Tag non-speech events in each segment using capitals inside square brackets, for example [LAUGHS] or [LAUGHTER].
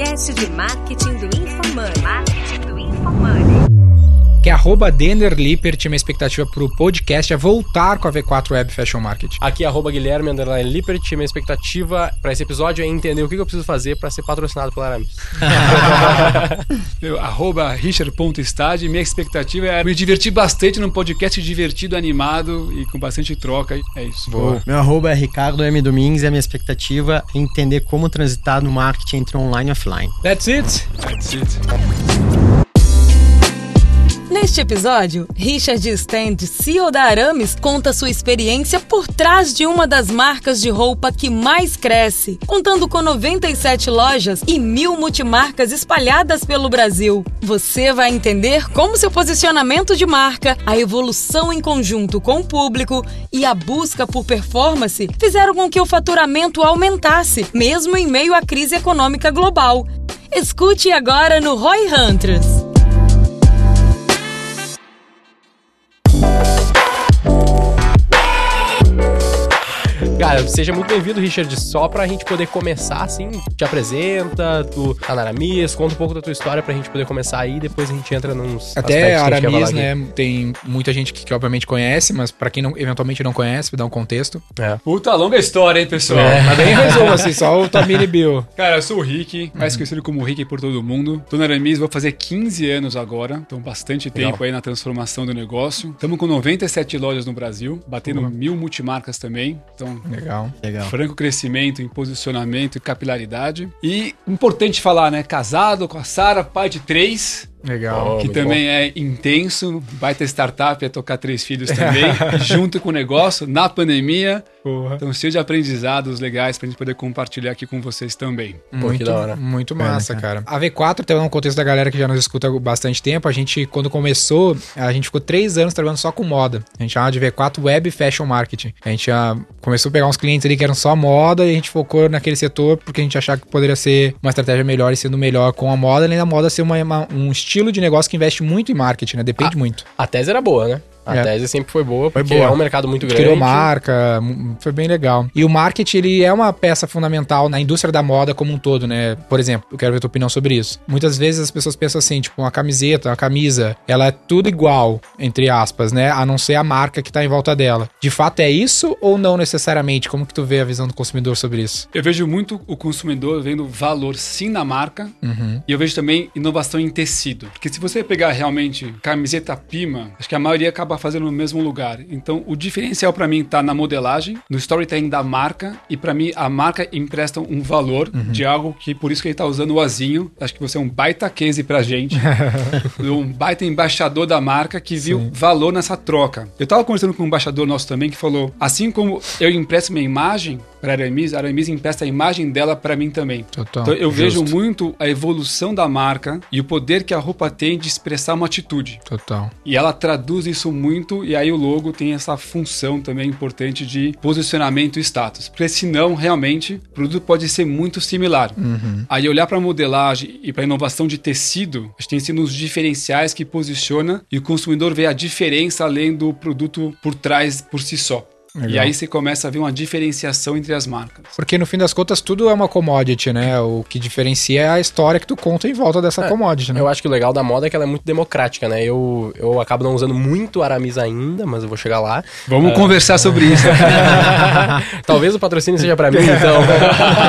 podcast de marketing do InfoMoney. Arroba Denner Lippert. Minha expectativa pro podcast é voltar com a V4 Web Fashion Market. Aqui é arroba Guilherme Underline Lippert. Minha expectativa para esse episódio é entender o que eu preciso fazer para ser patrocinado pela Aramis. [LAUGHS] arroba Richard.stad. Minha expectativa é me divertir bastante num podcast divertido, animado e com bastante troca. É isso. Boa. Meu arroba é Ricardo M. Domingues e a minha expectativa é entender como transitar no marketing entre online e offline. That's it. That's it. Neste episódio, Richard Stand, CEO da Arames, conta sua experiência por trás de uma das marcas de roupa que mais cresce, contando com 97 lojas e mil multimarcas espalhadas pelo Brasil. Você vai entender como seu posicionamento de marca, a evolução em conjunto com o público e a busca por performance fizeram com que o faturamento aumentasse, mesmo em meio à crise econômica global. Escute agora no Roy Hunters. Cara, seja muito bem-vindo, Richard. Só pra gente poder começar, assim, te apresenta, tu tá na Aramis, conta um pouco da tua história pra gente poder começar aí, depois a gente entra nos. Até a Aramis, né? Tem muita gente que, que, obviamente conhece, mas pra quem não, eventualmente não conhece, dá um contexto. É. Puta longa história, hein, pessoal? É. Mas bem resumo, assim, só o Tamini Bill. Cara, eu sou o Rick, mais uhum. conhecido como Rick por todo mundo. Tô na Aramis, vou fazer 15 anos agora, então bastante Legal. tempo aí na transformação do negócio. Estamos com 97 lojas no Brasil, batendo uhum. mil multimarcas também. Então, Legal. Legal. Franco crescimento em posicionamento e capilaridade. E importante falar, né? Casado com a Sara, pai de três. Legal. que também bom. é intenso, vai ter startup, é tocar três filhos também, [LAUGHS] junto com o negócio, na pandemia. Porra. Então, cheio de aprendizados legais pra gente poder compartilhar aqui com vocês também. Muito, da hora. Muito massa, é, cara. A V4, até no contexto da galera que já nos escuta há bastante tempo, a gente, quando começou, a gente ficou três anos trabalhando só com moda. A gente chamava de V4 Web Fashion Marketing. A gente já começou a pegar uns clientes ali que eram só moda e a gente focou naquele setor porque a gente achava que poderia ser uma estratégia melhor e sendo melhor com a moda, além da moda ser uma, uma, um estilo de negócio que investe muito em marketing, né? Depende a, muito. A tese era boa, né? A é. tese sempre foi boa, porque foi boa. é um mercado muito grande. Criou marca, foi bem legal. E o marketing, ele é uma peça fundamental na indústria da moda como um todo, né? Por exemplo, eu quero ver a tua opinião sobre isso. Muitas vezes as pessoas pensam assim, tipo, uma camiseta, uma camisa, ela é tudo igual, entre aspas, né? A não ser a marca que tá em volta dela. De fato é isso ou não necessariamente? Como que tu vê a visão do consumidor sobre isso? Eu vejo muito o consumidor vendo valor sim na marca uhum. e eu vejo também inovação em tecido. Porque se você pegar realmente camiseta Pima, acho que a maioria acaba fazendo no mesmo lugar. Então, o diferencial para mim tá na modelagem, no storytelling da marca e para mim a marca empresta um valor uhum. de algo que por isso que ele tá usando o azinho. Acho que você é um baita case pra gente. [LAUGHS] um baita embaixador da marca que viu Sim. valor nessa troca. Eu tava conversando com um embaixador nosso também que falou: assim como eu empresto minha imagem, para a Aramis, a Aramis empresta a imagem dela para mim também. Total. Então eu Justo. vejo muito a evolução da marca e o poder que a roupa tem de expressar uma atitude. Total. E ela traduz isso muito e aí o logo tem essa função também importante de posicionamento e status. Porque senão, realmente, o produto pode ser muito similar. Uhum. Aí olhar para a modelagem e para a inovação de tecido, acho que tem sido os diferenciais que posiciona e o consumidor vê a diferença além do produto por trás por si só. Legal. E aí você começa a ver uma diferenciação entre as marcas. Porque no fim das contas tudo é uma commodity, né? O que diferencia é a história que tu conta em volta dessa é, commodity, né? Eu acho que o legal da moda é que ela é muito democrática, né? Eu, eu acabo não usando muito Aramis ainda, mas eu vou chegar lá. Vamos uh... conversar sobre isso. [LAUGHS] Talvez o patrocínio seja para mim, então.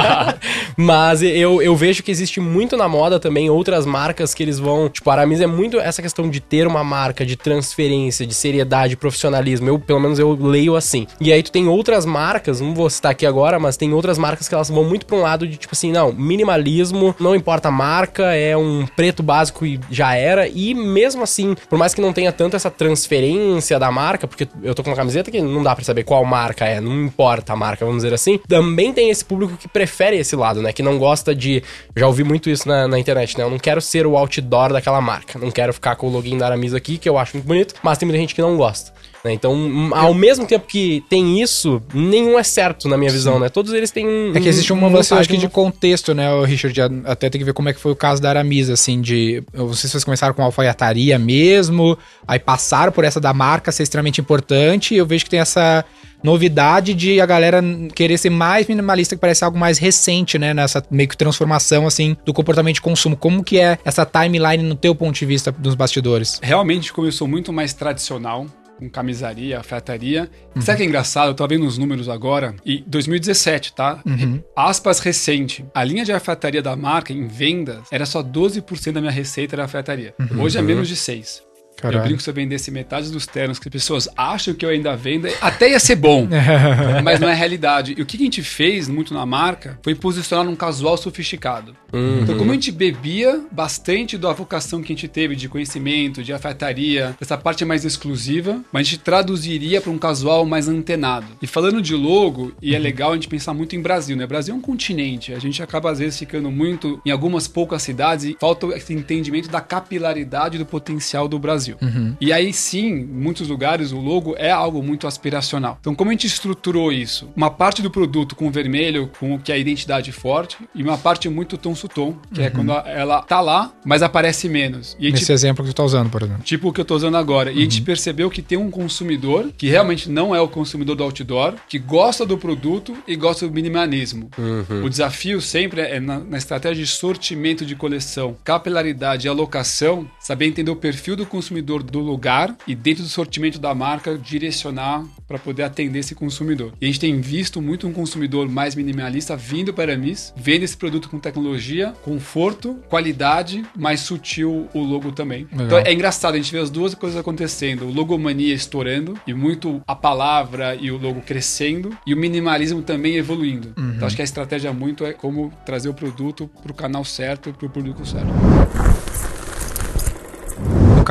[LAUGHS] mas eu, eu vejo que existe muito na moda também outras marcas que eles vão... Tipo, a Aramis é muito essa questão de ter uma marca, de transferência, de seriedade, profissionalismo. Eu, pelo menos, eu leio assim. E aí tu tem outras marcas, não vou citar aqui agora, mas tem outras marcas que elas vão muito pra um lado de tipo assim, não, minimalismo, não importa a marca, é um preto básico e já era. E mesmo assim, por mais que não tenha tanto essa transferência da marca, porque eu tô com uma camiseta que não dá para saber qual marca é, não importa a marca, vamos dizer assim, também tem esse público que prefere esse lado, né? Que não gosta de. Já ouvi muito isso na, na internet, né? Eu não quero ser o outdoor daquela marca, não quero ficar com o login da Aramis aqui, que eu acho muito bonito, mas tem muita gente que não gosta. Né? Então, ao mesmo tempo que tem isso, nenhum é certo na minha Sim. visão, né? Todos eles têm um. É que existe uma lance, acho que de contexto, né, Richard? Até tem que ver como é que foi o caso da Aramis, assim, de. Não sei se vocês começaram com alfaiataria mesmo, aí passaram por essa da marca ser extremamente importante, e eu vejo que tem essa novidade de a galera querer ser mais minimalista, que parece algo mais recente, né? Nessa meio que transformação, assim, do comportamento de consumo. Como que é essa timeline no teu ponto de vista dos bastidores? Realmente começou muito mais tradicional com camisaria, alfaiataria. Uhum. Sabe que é engraçado? Eu tô vendo os números agora. E 2017, tá? Uhum. Aspas recente. A linha de alfaiataria da marca em vendas era só 12% da minha receita era alfaiataria. Uhum. Hoje é menos de 6%. Caralho. Eu brinco que se eu vendesse metade dos ternos que as pessoas acham que eu ainda vendo, até ia ser bom. [LAUGHS] mas não é realidade. E o que a gente fez muito na marca foi posicionar num casual sofisticado. Uhum. Então, como a gente bebia bastante da vocação que a gente teve de conhecimento, de alfaiataria, essa parte mais exclusiva, mas a gente traduziria para um casual mais antenado. E falando de logo, e é uhum. legal a gente pensar muito em Brasil, né? Brasil é um continente. A gente acaba, às vezes, ficando muito em algumas poucas cidades e falta esse entendimento da capilaridade do potencial do Brasil. Uhum. E aí sim, em muitos lugares, o logo é algo muito aspiracional. Então, como a gente estruturou isso? Uma parte do produto com vermelho, com que é a identidade forte, e uma parte muito tom tom, que é uhum. é quando ela tá lá, mas aparece menos. E Nesse exemplo que tu tá usando, por exemplo. Tipo o que eu tô usando agora. E a gente uhum. percebeu que tem um consumidor que realmente não é o consumidor do outdoor, que gosta do produto e gosta do minimalismo. Uhum. O desafio sempre é na, na, estratégia de sortimento de coleção, capilaridade e alocação, saber entender o perfil do consumidor do lugar e dentro do sortimento da marca direcionar para poder atender esse consumidor. E a gente tem visto muito um consumidor mais minimalista vindo para a Miss, vendo esse produto com tecnologia tecnologia, conforto, qualidade, mais sutil o logo também. Legal. Então é engraçado, a gente vê as duas coisas acontecendo. O logomania estourando e muito a palavra e o logo crescendo e o minimalismo também evoluindo. Uhum. Então acho que a estratégia muito é como trazer o produto para o canal certo, para o público certo.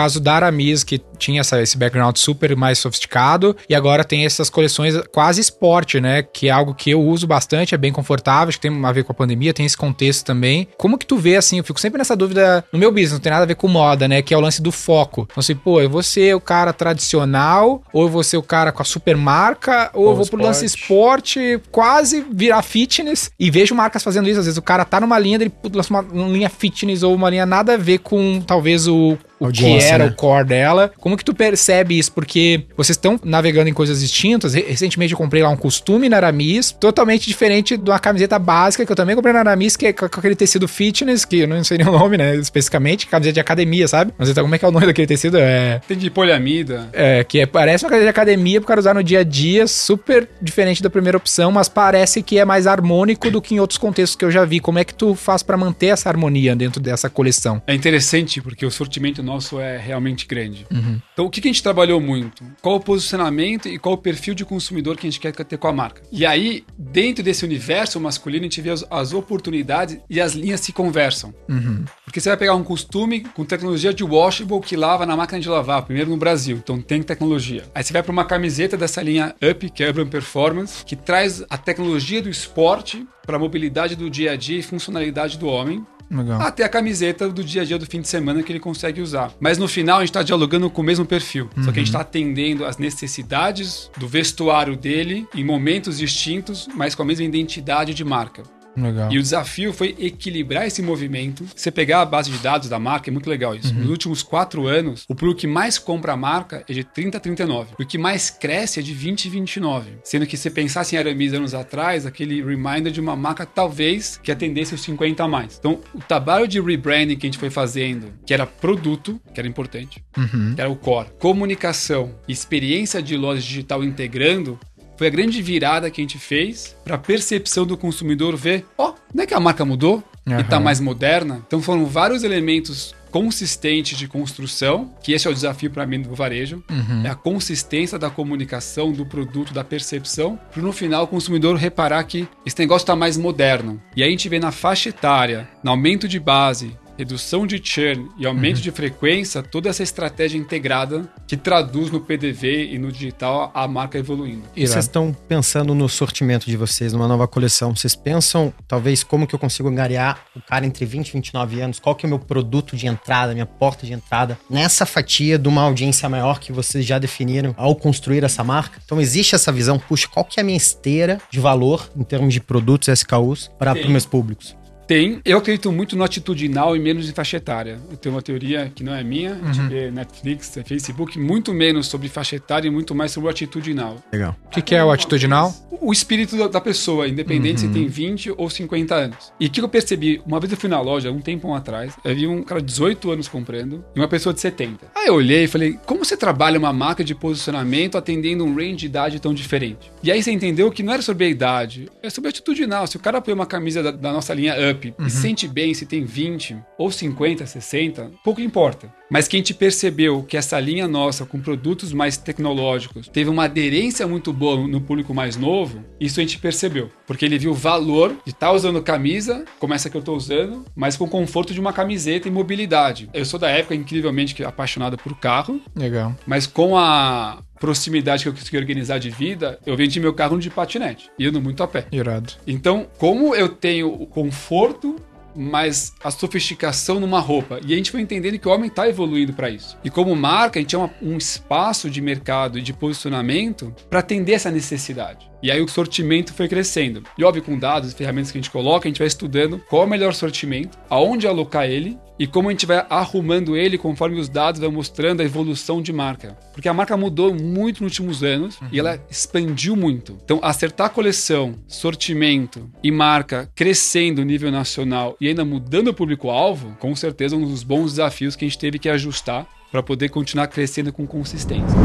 No caso da Aramis, que tinha essa, esse background super mais sofisticado, e agora tem essas coleções quase esporte, né? Que é algo que eu uso bastante, é bem confortável, acho que tem a ver com a pandemia, tem esse contexto também. Como que tu vê, assim, eu fico sempre nessa dúvida no meu business, não tem nada a ver com moda, né? Que é o lance do foco. Então, assim, pô, eu vou ser o cara tradicional, ou eu vou ser o cara com a super marca, ou, ou eu vou pro lance esporte, quase virar fitness, e vejo marcas fazendo isso, às vezes o cara tá numa linha, ele lança uma, uma linha fitness ou uma linha nada a ver com, talvez, o o que era né? o core dela. Como que tu percebe isso? Porque vocês estão navegando em coisas distintas. Recentemente eu comprei lá um costume na Aramis, totalmente diferente de uma camiseta básica que eu também comprei na Aramis, que é com aquele tecido fitness, que eu não sei nem o nome, né? Especificamente, camiseta de academia, sabe? Mas então, como é que é o nome daquele tecido? É. Tem de poliamida. É, que é, parece uma camiseta de academia pro cara usar no dia a dia, super diferente da primeira opção, mas parece que é mais harmônico do que em outros contextos que eu já vi. Como é que tu faz para manter essa harmonia dentro dessa coleção? É interessante, porque o sortimento nosso é realmente grande. Uhum. Então, o que, a gente trabalhou muito? Qual o posicionamento e qual o perfil de consumidor que a gente quer ter com a marca? E aí, dentro desse universo masculino, a gente vê as, as oportunidades e as linhas se conversam. Uhum. Porque você vai pegar um costume com tecnologia de washable que lava na máquina de lavar, primeiro no Brasil, então tem tecnologia. Aí você vai para uma camiseta dessa linha Up, que é Urban Performance, que traz a tecnologia do esporte para a mobilidade do dia a dia e funcionalidade do homem. Legal. Até a camiseta do dia a dia do fim de semana que ele consegue usar. Mas no final a gente está dialogando com o mesmo perfil. Uhum. Só que a gente está atendendo as necessidades do vestuário dele em momentos distintos, mas com a mesma identidade de marca. Legal. E o desafio foi equilibrar esse movimento. Você pegar a base de dados da marca, é muito legal isso. Uhum. Nos últimos quatro anos, o público que mais compra a marca é de 30 a 39. O que mais cresce é de 20 a 29. Sendo que se pensasse em Aramis anos atrás, aquele reminder de uma marca talvez que atendesse os 50 a mais. Então, o trabalho de rebranding que a gente foi fazendo, que era produto, que era importante, uhum. que era o core, comunicação, experiência de loja digital integrando, foi a grande virada que a gente fez para a percepção do consumidor ver, ó, oh, não é que a marca mudou uhum. e está mais moderna? Então foram vários elementos consistentes de construção, que esse é o desafio para mim do varejo, uhum. é a consistência da comunicação, do produto, da percepção, para no final o consumidor reparar que esse negócio está mais moderno. E aí a gente vê na faixa etária, no aumento de base, redução de churn e aumento uhum. de frequência, toda essa estratégia integrada que traduz no PDV e no digital a marca evoluindo. E vocês estão pensando no sortimento de vocês, numa nova coleção. Vocês pensam, talvez, como que eu consigo angariar o cara entre 20 e 29 anos? Qual que é o meu produto de entrada, minha porta de entrada? Nessa fatia de uma audiência maior que vocês já definiram ao construir essa marca? Então existe essa visão, puxa, qual que é a minha esteira de valor em termos de produtos SKUs para os meus públicos? Tem. Eu acredito muito no atitudinal e menos em faixa etária. Eu tenho uma teoria que não é minha, uhum. de ver Netflix, Facebook, muito menos sobre faixa etária e muito mais sobre o atitudinal. Legal. O que, que, é o atitudinal? O espírito da pessoa, independente uhum. se tem 20 ou 50 anos. E o que eu percebi, uma vez eu fui na loja, um tempo atrás, eu vi um cara de 18 anos comprando e uma pessoa de 70. Aí eu olhei e falei, como você trabalha uma marca de posicionamento atendendo um range de idade tão diferente? E aí você entendeu que não era sobre a idade, é sobre atitudinal. Se o cara põe uma camisa da, da nossa linha Up uhum. e se sente bem se tem 20 ou 50, 60, pouco importa. Mas quem te percebeu que essa linha nossa, com produtos mais tecnológicos, teve uma aderência muito boa no público mais novo, isso a gente percebeu. Porque ele viu o valor de estar tá usando camisa, como essa que eu estou usando, mas com conforto de uma camiseta e mobilidade. Eu sou da época, incrivelmente, apaixonada por carro. Legal. Mas com a proximidade que eu consegui organizar de vida, eu vendi meu carro de patinete, indo muito a pé. Irado. Então, como eu tenho o conforto mas a sofisticação numa roupa. E a gente foi entendendo que o homem está evoluindo para isso. E como marca, a gente tinha um espaço de mercado e de posicionamento para atender essa necessidade. E aí o sortimento foi crescendo. E óbvio, com dados e ferramentas que a gente coloca, a gente vai estudando qual é o melhor sortimento, aonde alocar ele e como a gente vai arrumando ele conforme os dados vão mostrando a evolução de marca. Porque a marca mudou muito nos últimos anos uhum. e ela expandiu muito. Então, acertar a coleção, sortimento e marca crescendo nível nacional e ainda mudando o público-alvo, com certeza um dos bons desafios que a gente teve que ajustar para poder continuar crescendo com consistência.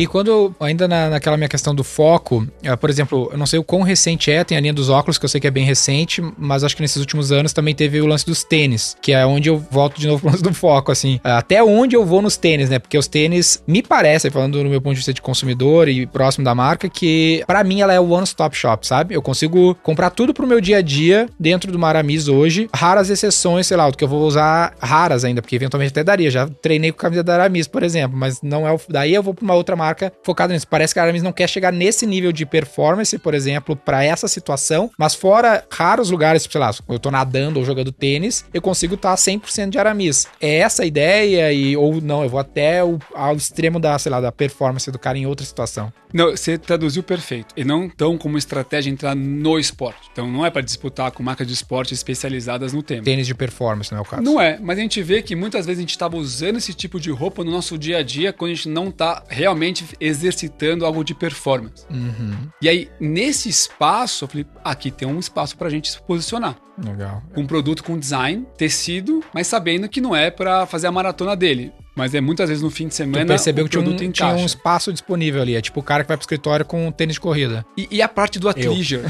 E quando, ainda na, naquela minha questão do foco, uh, por exemplo, eu não sei o quão recente é, tem a linha dos óculos, que eu sei que é bem recente, mas acho que nesses últimos anos também teve o lance dos tênis, que é onde eu volto de novo pro [LAUGHS] lance do foco, assim. Uh, até onde eu vou nos tênis, né? Porque os tênis, me parece, falando no meu ponto de vista de consumidor e próximo da marca, que para mim ela é o one-stop shop, sabe? Eu consigo comprar tudo pro meu dia a dia dentro do Maramis hoje. Raras exceções, sei lá, do que eu vou usar raras ainda, porque eventualmente até daria. Já treinei com a camisa da Aramis, por exemplo, mas não é o. Daí eu vou pra uma outra marca marca focada nisso. Parece que a Aramis não quer chegar nesse nível de performance, por exemplo, para essa situação, mas fora raros lugares, sei lá, eu tô nadando ou jogando tênis, eu consigo estar tá 100% de Aramis. É essa a ideia e ou não, eu vou até o, ao extremo da, sei lá, da performance do cara em outra situação. Não, você traduziu perfeito. E não tão como estratégia entrar no esporte. Então não é para disputar com marcas de esporte especializadas no tema. Tênis de performance, não é o caso. Não é, mas a gente vê que muitas vezes a gente estava usando esse tipo de roupa no nosso dia a dia quando a gente não está realmente exercitando algo de performance. Uhum. E aí, nesse espaço, eu falei, aqui tem um espaço para a gente se posicionar. Legal. Um produto com design, tecido, mas sabendo que não é para fazer a maratona dele. Mas é muitas vezes no fim de semana. Tu percebeu que tinha um, tinha um, espaço disponível ali. É tipo o cara que vai pro escritório com um tênis de corrida. E, e a parte do athleisure.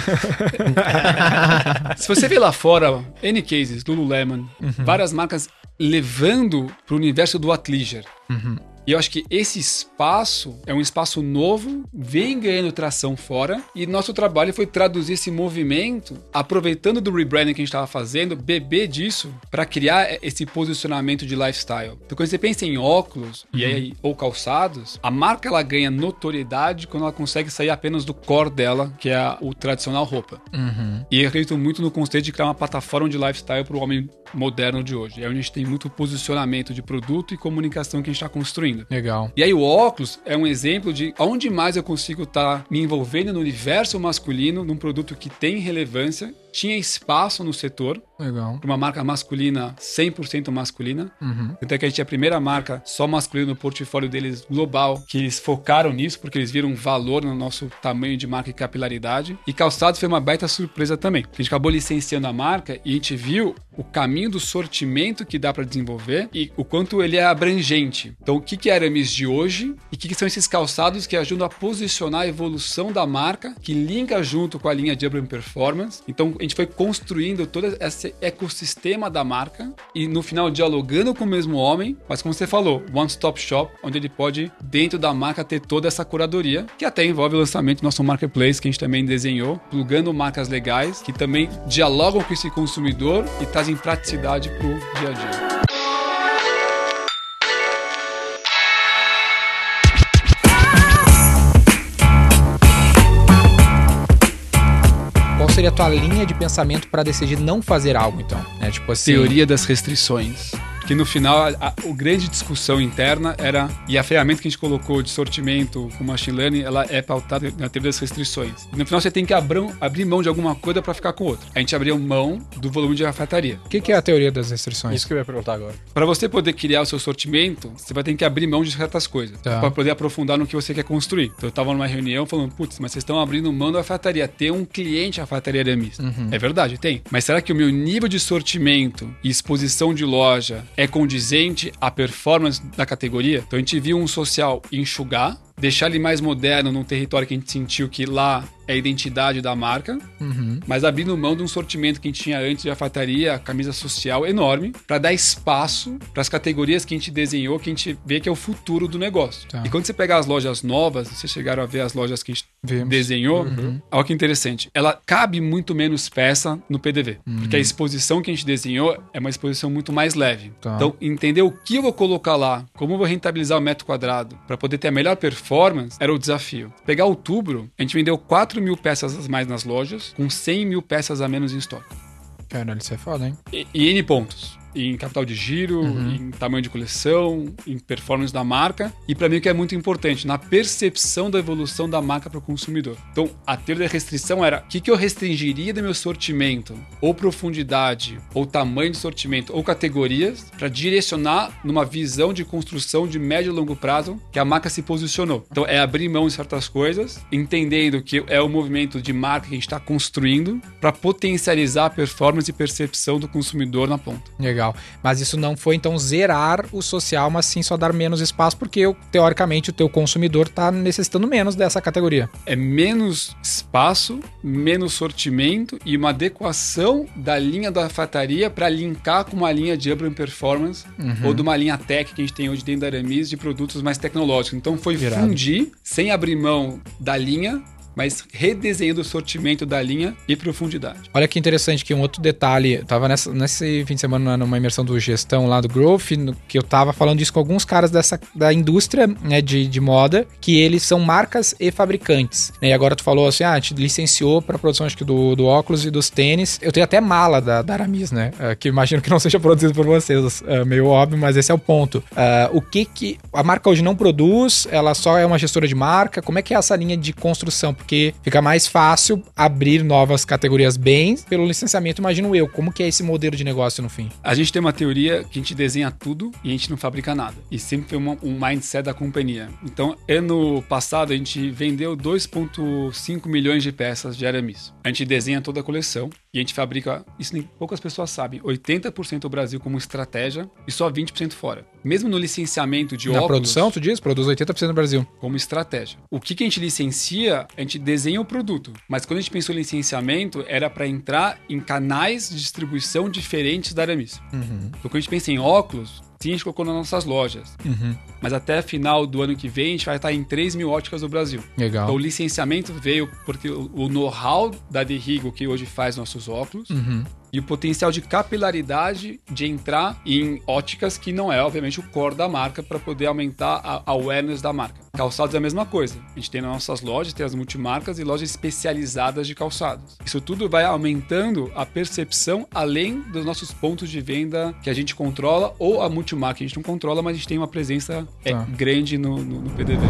[LAUGHS] Se você vê lá fora, N cases, Lululemon, uhum. várias marcas levando pro universo do athleisure. Uhum. E eu acho que esse espaço é um espaço novo, vem ganhando tração fora, e nosso trabalho foi traduzir esse movimento, aproveitando do rebranding que a gente estava fazendo, beber disso para criar esse posicionamento de lifestyle. Então, quando você pensa em óculos uhum. e aí, ou calçados, a marca ela ganha notoriedade quando ela consegue sair apenas do core dela, que é a, o tradicional roupa. Uhum. E eu acredito muito no conceito de criar uma plataforma de lifestyle para o homem moderno de hoje. É onde a gente tem muito posicionamento de produto e comunicação que a gente está construindo Legal. E aí o óculos é um exemplo de onde mais eu consigo estar tá me envolvendo no universo masculino, num produto que tem relevância tinha espaço no setor. Legal. Uma marca masculina, 100% masculina. Uhum. Até que a gente é a primeira marca só masculina no portfólio deles global, que eles focaram nisso, porque eles viram valor no nosso tamanho de marca e capilaridade. E calçados foi uma baita surpresa também. A gente acabou licenciando a marca e a gente viu o caminho do sortimento que dá para desenvolver e o quanto ele é abrangente. Então, o que, que é Aramis de hoje e o que, que são esses calçados que ajudam a posicionar a evolução da marca, que linka junto com a linha de Urban Performance. Então, a gente foi construindo todo esse ecossistema da marca e no final dialogando com o mesmo homem, mas como você falou, one stop shop, onde ele pode dentro da marca ter toda essa curadoria, que até envolve o lançamento do nosso marketplace que a gente também desenhou, plugando marcas legais que também dialogam com esse consumidor e trazem praticidade para o dia a dia. Seria a tua linha de pensamento para decidir não fazer algo, então? É tipo assim. Teoria das restrições. Que no final a, a, a grande discussão interna era e a ferramenta que a gente colocou de sortimento com machine learning, ela é pautada na teoria das restrições. E no final você tem que abrir, abrir mão de alguma coisa para ficar com outra. A gente abriu mão do volume de alfaiataria. O que, que, é a teoria das restrições? Isso que eu ia perguntar agora. Para você poder criar o seu sortimento, você vai ter que abrir mão de certas coisas tá. para poder aprofundar no que você quer construir. Então eu estava numa reunião falando, putz, mas vocês estão abrindo mão da alfaiataria. Ter um cliente alfaiataria aramista. Uhum. É verdade, tem. Mas será que o meu nível de sortimento e exposição de loja é condizente à performance da categoria? Então a gente viu um social enxugar deixar ele mais moderno num território que a gente sentiu que lá é a identidade da marca, uhum. mas abrindo mão de um sortimento que a gente tinha antes de alfataria, camisa social enorme, para dar espaço para as categorias que a gente desenhou, que a gente vê que é o futuro do negócio. Tá. E quando você pegar as lojas novas, vocês chegaram a ver as lojas que a gente Vimos. desenhou, uhum. olha que interessante, ela cabe muito menos peça no PDV, uhum. porque a exposição que a gente desenhou é uma exposição muito mais leve. Tá. Então, entender o que eu vou colocar lá, como eu vou rentabilizar o metro quadrado, para poder ter a melhor performance, era o desafio. Pegar outubro, a gente vendeu 4 4 mil peças a mais nas lojas, com 100 mil peças a menos em estoque. Caralho, isso é foda, hein? E, e N pontos em capital de giro, uhum. em tamanho de coleção, em performance da marca e para mim o que é muito importante, na percepção da evolução da marca para o consumidor. Então, a teoria da restrição era o que, que eu restringiria do meu sortimento, ou profundidade, ou tamanho de sortimento, ou categorias, para direcionar numa visão de construção de médio e longo prazo que a marca se posicionou. Então, é abrir mão de certas coisas, entendendo que é o movimento de marca que a gente está construindo para potencializar a performance e percepção do consumidor na ponta. Legal legal. Mas isso não foi então zerar o social, mas sim só dar menos espaço, porque teoricamente o teu consumidor está necessitando menos dessa categoria. É menos espaço, menos sortimento e uma adequação da linha da fataria para linkar com uma linha de urban performance uhum. ou de uma linha tech que a gente tem hoje dentro da Aramis de produtos mais tecnológicos. Então foi Virado. fundir sem abrir mão da linha mas redesenhando o sortimento da linha e profundidade. Olha que interessante que um outro detalhe, eu tava nessa, nesse fim de semana numa imersão do gestão lá do Growth, no, que eu tava falando isso com alguns caras dessa da indústria né, de, de moda, que eles são marcas e fabricantes. Né? E agora tu falou assim, ah, gente licenciou para produção acho que do, do óculos e dos tênis. Eu tenho até mala da, da Aramis, né? Uh, que imagino que não seja produzido por vocês, uh, meio óbvio, mas esse é o ponto. Uh, o que que a marca hoje não produz? Ela só é uma gestora de marca? Como é que é essa linha de construção? Porque fica mais fácil abrir novas categorias bens pelo licenciamento, imagino eu. Como que é esse modelo de negócio no fim? A gente tem uma teoria que a gente desenha tudo e a gente não fabrica nada. E sempre foi uma, um mindset da companhia. Então, ano passado a gente vendeu 2,5 milhões de peças de aramis. A gente desenha toda a coleção e a gente fabrica, isso nem poucas pessoas sabem, 80% do Brasil como estratégia e só 20% fora. Mesmo no licenciamento de Na óculos... Na produção, tu diz? Produz 80% no Brasil. Como estratégia. O que, que a gente licencia, a gente desenha o produto. Mas quando a gente pensou em licenciamento, era para entrar em canais de distribuição diferentes da Aramis. Uhum. Então quando a gente pensa em óculos, Sim, a gente colocou nas nossas lojas. Uhum. Mas até final do ano que vem, a gente vai estar em 3 mil óticas do Brasil. Legal. Então, o licenciamento veio porque o know-how da Derrigo, que hoje faz nossos óculos, uhum e o potencial de capilaridade de entrar em óticas que não é, obviamente, o core da marca para poder aumentar a awareness da marca. Calçados é a mesma coisa. A gente tem nas nossas lojas, tem as multimarcas e lojas especializadas de calçados. Isso tudo vai aumentando a percepção além dos nossos pontos de venda que a gente controla ou a multimarca que a gente não controla, mas a gente tem uma presença é, tá. grande no, no, no PDV.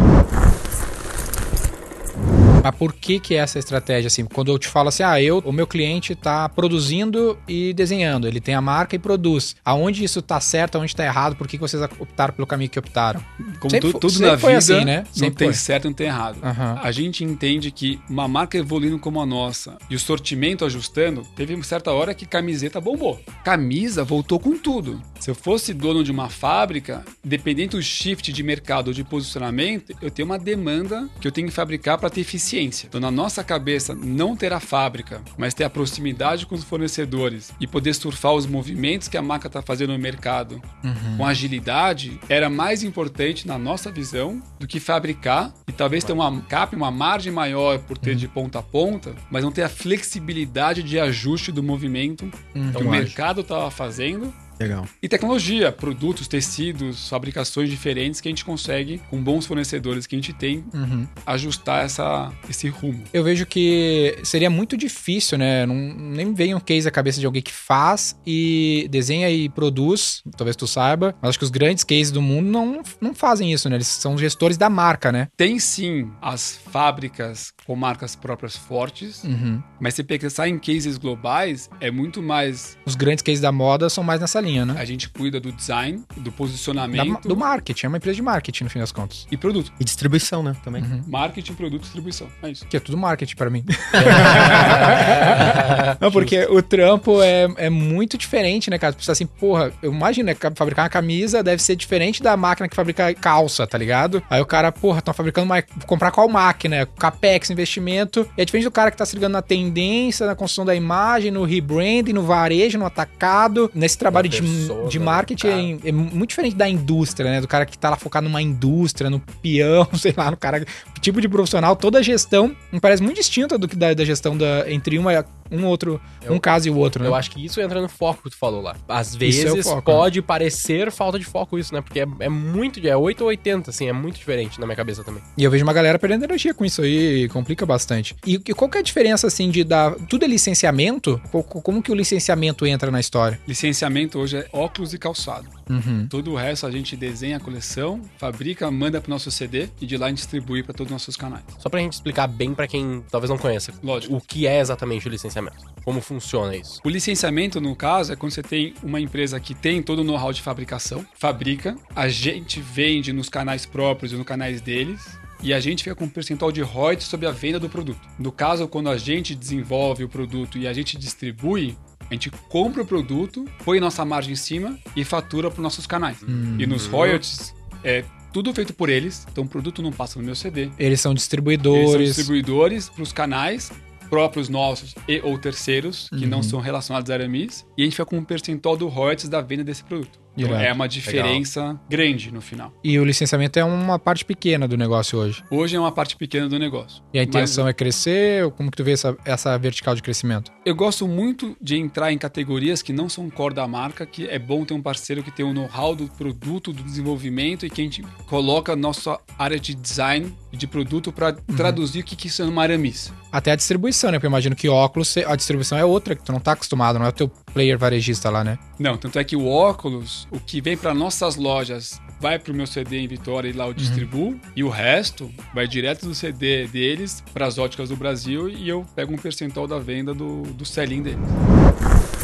Mas por que que é essa estratégia assim? Quando eu te falo assim, ah, eu, o meu cliente está produzindo e desenhando, ele tem a marca e produz. Aonde isso está certo, aonde está errado? Por que, que vocês optaram pelo caminho que optaram? Como sempre, tudo, tudo na vida, assim, né? não tem foi. certo e não tem errado. Uhum. A gente entende que uma marca evoluindo como a nossa e o sortimento ajustando, teve uma certa hora que camiseta bombou. Camisa voltou com tudo. Se eu fosse dono de uma fábrica, dependendo do shift de mercado ou de posicionamento, eu tenho uma demanda que eu tenho que fabricar para ter eficiência eficiência. Então, na nossa cabeça, não ter a fábrica, mas ter a proximidade com os fornecedores e poder surfar os movimentos que a marca está fazendo no mercado uhum. com agilidade era mais importante na nossa visão do que fabricar e talvez ter uma cap, uma margem maior por ter uhum. de ponta a ponta, mas não ter a flexibilidade de ajuste do movimento uhum. que o mercado estava fazendo Legal. E tecnologia, produtos, tecidos, fabricações diferentes que a gente consegue, com bons fornecedores que a gente tem, Uhum. ajustar essa, esse rumo. Eu vejo que seria muito difícil, né? Não, nem vem um case à cabeça de alguém que faz e desenha e produz, talvez tu saiba, mas acho que os grandes cases do mundo não, não fazem isso, né? Eles são gestores da marca, né? Tem sim as fábricas com marcas próprias fortes, Uhum. mas se pensar em cases globais, é muito mais Os grandes cases da moda são mais nessa linha, né? a gente cuida do design, do Da- posicionamento do marketing, é uma empresa de marketing, no fim das contas. e produto. E distribuição, né? Também. Marketing, produto, distribuição. É isso. Que é tudo marketing pra mim. [LAUGHS] Não, porque o trampo é, é muito diferente, né, cara? Tu pensa assim, porra, eu imagino, né, ca- fabricar uma camisa deve ser diferente da máquina que fabrica calça, tá ligado? Aí o cara, porra, estão fabricando uma. Comprar qual máquina? Capex, investimento. E é diferente do cara que tá se ligando na tendência, na construção da imagem, no rebranding, no varejo, no atacado. Nesse trabalho de, pessoa, de né, marketing cara. é, é muito diferente da indústria, né? Do cara que tá lá focado numa indústria, no peão, [LAUGHS] sei lá, no cara. Tipo de profissional, toda a gestão me parece muito distinta do que da, da gestão da, entre uma, um outro, Eu- um caso e o outro, né? Eu acho que isso entra no foco que tu falou lá. Às Isso vezes é foco, pode parecer falta de foco isso, né? Porque é, é muito, é 8 ou 80, assim, é muito diferente na minha cabeça também. E eu vejo uma galera perdendo energia com isso aí, complica bastante. E, e qual que é a diferença, assim, de dar. Tudo é licenciamento? Co- co- Como que o licenciamento entra na história? Licenciamento hoje é óculos e calçado. Uhum. Todo o resto a gente desenha a coleção, fabrica, manda pro nosso CD e de lá a gente distribui para todos os nossos canais. Só pra gente explicar bem pra quem talvez não conheça. Lógico. O que é exatamente o licenciamento? Como funciona isso? O licenciamento, no caso, é quando você tem uma empresa que tem todo o know-how de fabricação, fabrica, a gente vende nos canais próprios e nos canais deles, e a gente fica com um percentual de royalties sobre a venda do produto. No caso, quando a gente desenvolve o produto e a gente distribui, a gente compra o produto, põe nossa margem em cima e fatura para os nossos canais. E nos royalties, é tudo feito por eles, então o produto não passa no meu CD. Eles são Eles são distribuidores. distribuidores para os canais próprios nossos e ou terceiros que não são relacionados a aramis e a gente fica com um percentual do royalties da venda desse produto. Então é uma diferença grande no final. E o licenciamento é uma parte pequena do negócio hoje. Hoje é uma parte pequena do negócio. E a Mas intenção é crescer? Como que tu vê essa, essa vertical de crescimento? eu gosto muito de entrar em categorias que não são core da marca, que é bom ter um parceiro que tem o know-how do produto, do desenvolvimento e que a gente coloca a nossa área de design e de produto para Uhum. traduzir o que que isso é uma aramis. Até a distribuição, né? Porque eu imagino que óculos, a distribuição é outra, que tu não tá acostumado, não é o teu player varejista lá, né? Não, tanto é que o óculos, o que vem para nossas lojas, vai pro meu CD em Vitória e lá eu distribuo, e o resto vai direto do CD deles para as óticas do Brasil e eu pego um percentual da venda do, do selling deles.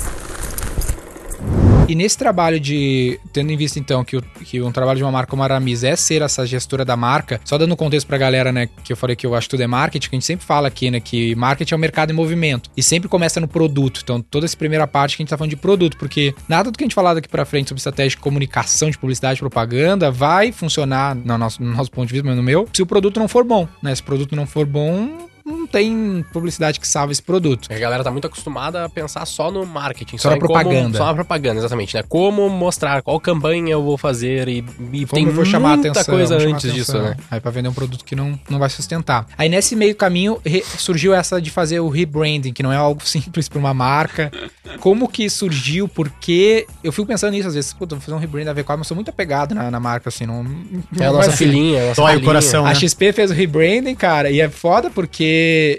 E nesse trabalho de, tendo em vista então que, o- que um trabalho de uma marca como a Aramis é ser essa gestora da marca, só dando contexto pra galera, né, que eu falei que eu acho que tudo é marketing, que a gente sempre fala aqui, né, que marketing é o mercado em movimento e sempre começa no produto. Então, toda essa primeira parte que a gente tá falando de produto, porque nada do que a gente falar daqui pra frente sobre estratégia de comunicação, de publicidade, propaganda, vai funcionar no nosso, no nosso ponto de vista, mas no meu, se o produto não for bom, né? Se o produto não for bom, não tem publicidade que salve esse produto. A galera tá muito acostumada a pensar só no marketing. Só na em como- propaganda. só na propaganda, exatamente, né? Como mostrar, qual campanha eu vou fazer e, e Como tem eu vou chamar muita a atenção, coisa chamar antes atenção. disso, né? Aí pra vender um produto que não, não vai sustentar. Aí nesse meio caminho re- surgiu essa de fazer o rebranding, que não é algo [LAUGHS] simples pra uma marca. Como que surgiu? Porque eu fico pensando nisso às vezes, pô, vou fazer um rebrand da V4, mas sou muito apegado na, na marca, assim, não... É a nossa filhinha. nossa Dói o coração, né? A XP fez o rebranding, cara, e é foda porque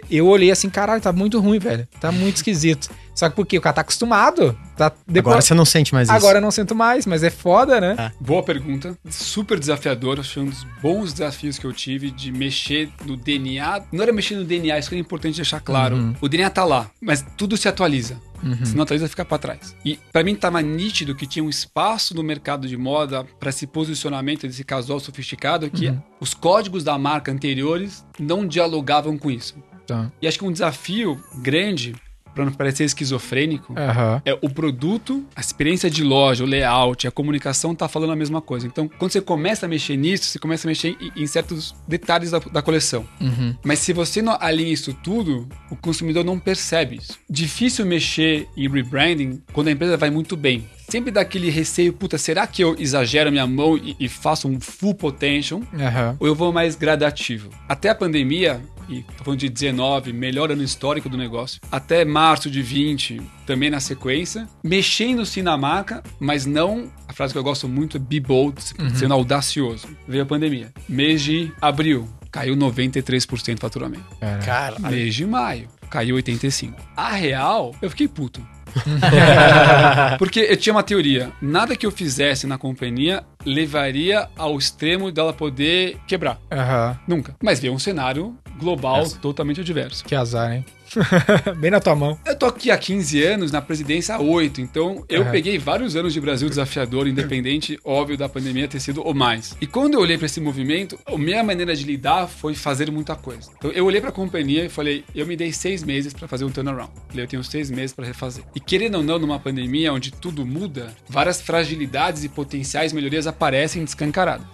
eu olhei assim, caralho, tá muito ruim, velho. Tá muito esquisito. Só que porque o cara tá acostumado, tá depois... Agora você não sente mais isso. Agora eu não sinto mais, mas é foda, né? Boa pergunta, super desafiador, acho que foi um dos bons desafios que eu tive de mexer no DNA. Não era mexer no DNA, isso que é importante deixar claro. O DNA tá lá, mas tudo se atualiza. Se não atualiza, fica pra trás. E pra mim tava nítido que tinha um espaço no mercado de moda pra esse posicionamento desse casual sofisticado que os códigos da marca anteriores não dialogavam com isso. Tá. E acho que um desafio grande, pra não parecer esquizofrênico, Aham. é o produto, a experiência de loja, o layout, a comunicação tá falando a mesma coisa. Então, quando você começa a mexer nisso, você começa a mexer em, em certos detalhes da, da coleção. Uhum. Mas se você não alinha isso tudo, o consumidor não percebe isso. Difícil mexer em rebranding quando a empresa vai muito bem. Sempre dá aquele receio, puta, será que eu exagero minha mão e, e faço um full potential? Aham. ou eu vou mais gradativo. Até a pandemia, e tô falando de 19, melhor ano histórico do negócio, até março de 20, também na sequência, mexendo-se na marca, mas não, a frase que eu gosto muito é be bold, sendo audacioso. Veio a pandemia. Mês de abril, caiu 93% do faturamento. Cara, Mês de maio, caiu 85%. A real, eu fiquei puto. [LAUGHS] Porque eu tinha uma teoria: nada que eu fizesse na companhia levaria ao extremo dela poder quebrar. Aham. Nunca. Mas veio um cenário global totalmente adverso. Que azar, hein? [LAUGHS] Bem na tua mão. Eu tô aqui há 15 anos, na presidência há 8, então eu peguei vários anos de Brasil desafiador, independente, [LAUGHS] óbvio, da pandemia ter sido ou mais. E quando eu olhei pra esse movimento, a minha maneira de lidar foi fazer muita coisa. Então eu olhei pra companhia e falei, eu me dei seis meses pra fazer um turnaround. Falei, eu tenho seis meses pra refazer. E querendo ou não, numa pandemia onde tudo muda, várias fragilidades e potenciais melhorias aparecem descancaradas.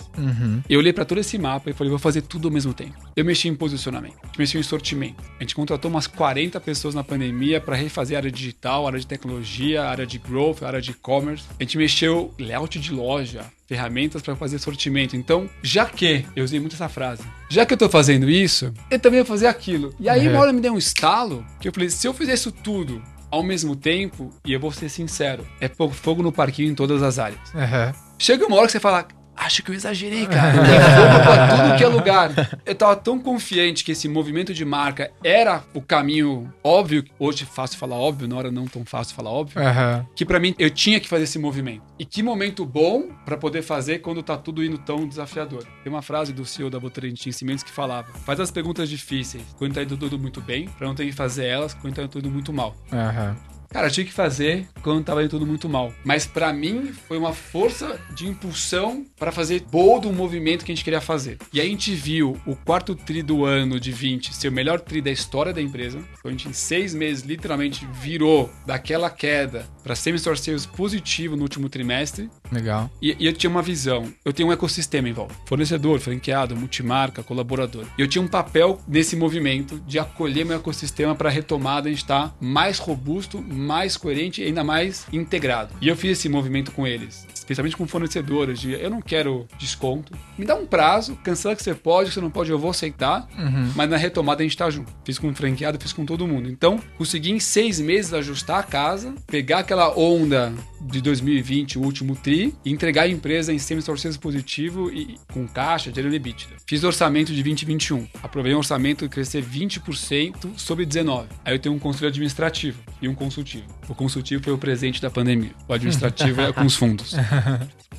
Eu olhei pra todo esse mapa e falei, vou fazer tudo ao mesmo tempo. Eu mexi em posicionamento, mexi em sortimento. A gente contratou umas 40 pessoas na pandemia para refazer a área digital, a área de tecnologia, área de growth, a área de e-commerce. A gente mexeu layout de loja, ferramentas para fazer sortimento. Então, já que, eu usei muito essa frase, já que eu tô fazendo isso, eu também vou fazer aquilo. E aí, uma hora me deu um estalo que eu falei, se eu fizer isso tudo ao mesmo tempo, e eu vou ser sincero, é fogo no parquinho em todas as áreas. Aham. Chega uma hora que você fala, acho que eu exagerei, [LAUGHS] cara. Tem fogo pra tudo que é lugar. Eu tava tão confiante que esse movimento de marca era o caminho óbvio, hoje fácil falar óbvio, na hora não tão fácil falar óbvio, Aham. que pra mim eu tinha que fazer esse movimento. E que momento bom pra poder fazer quando tá tudo indo tão desafiador. Tem uma frase do CEO da Votorantim Cimentos que falava: "Faz as perguntas difíceis quando tá indo tudo muito bem, pra não ter que fazer elas quando tá indo tudo muito mal". Aham. Cara, tinha que fazer quando tava indo tudo muito mal. Mas pra mim foi uma força de impulsão pra fazer todo o movimento que a gente queria fazer. E aí a gente viu o quarto tri do ano de 20 ser o melhor tri da história da empresa. Então a gente em seis meses literalmente virou daquela queda pra semi-store sales positivo no último trimestre. Legal. E, e eu tinha uma visão. Eu tenho um ecossistema em volta. Fornecedor, franqueado, multimarca, colaborador. E eu tinha um papel nesse movimento de acolher meu ecossistema para a retomada gente estar mais robusto, mais coerente e ainda mais integrado. E eu fiz esse movimento com eles. Especialmente com fornecedores, de eu não quero desconto. Me dá um prazo, cancela que você pode, que você não pode, eu vou aceitar. Mas na retomada a gente tá junto. Fiz com o franqueado, fiz com todo mundo. Então, consegui em seis meses ajustar a casa, pegar aquela onda de 2020, o último TRI, e entregar a empresa em semi-store sales positivo e com caixa, gerando EBITDA. Fiz orçamento de 2021. Aprovei um orçamento de crescer 20% sobre 19. Aí eu tenho um conselho administrativo e um consultivo. O consultivo foi o presente da pandemia. O administrativo é com os fundos. [LAUGHS]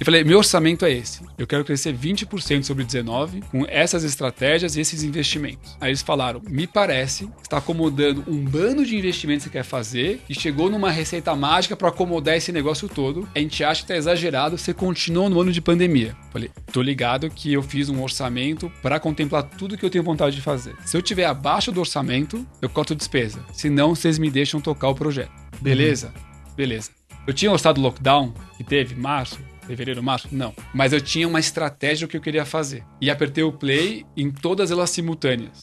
E falei, meu orçamento é esse. Eu quero crescer 20% sobre 19 com essas estratégias e esses investimentos. Aí eles falaram, me parece que está acomodando um bando de investimentos que você quer fazer e chegou numa receita mágica para acomodar esse negócio todo. A gente acha que tá exagerado, você continuou no ano de pandemia. Falei, tô ligado que eu fiz um orçamento para contemplar tudo que eu tenho vontade de fazer. Se eu tiver abaixo do orçamento, eu corto despesa. Senão, vocês me deixam tocar o projeto. Beleza? Beleza. Eu tinha orçado o lockdown, que teve março, fevereiro, março? Não. Mas eu tinha uma estratégia do que eu queria fazer. E apertei o play em todas elas simultâneas.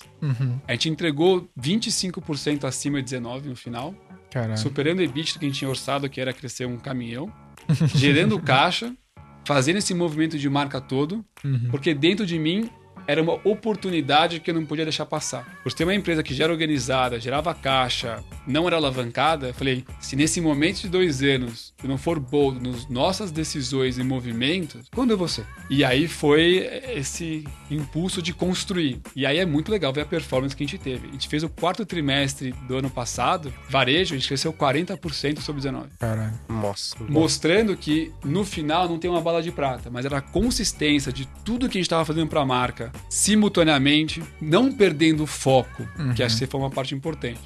A gente entregou 25% acima de 19 no final, Caralho. superando o EBITDA que a gente tinha orçado, que era crescer um caminhão, [LAUGHS] gerando caixa, fazendo esse movimento de marca todo, porque dentro de mim era uma oportunidade que eu não podia deixar passar. Por ter uma empresa que já era organizada, gerava caixa, não era alavancada, eu falei, se nesse momento de dois anos eu não for bold nas nossas decisões e movimentos, quando eu vou ser? E aí foi esse impulso de construir. E aí é muito legal ver a performance que a gente teve. A gente fez o quarto trimestre do ano passado, varejo, a gente cresceu 40% sobre 19 Caralho. Nossa. mostrando que no final não tem uma bala de prata, mas era a consistência de tudo que a gente estava fazendo para a marca simultaneamente, não perdendo o foco, que acho que foi uma parte importante,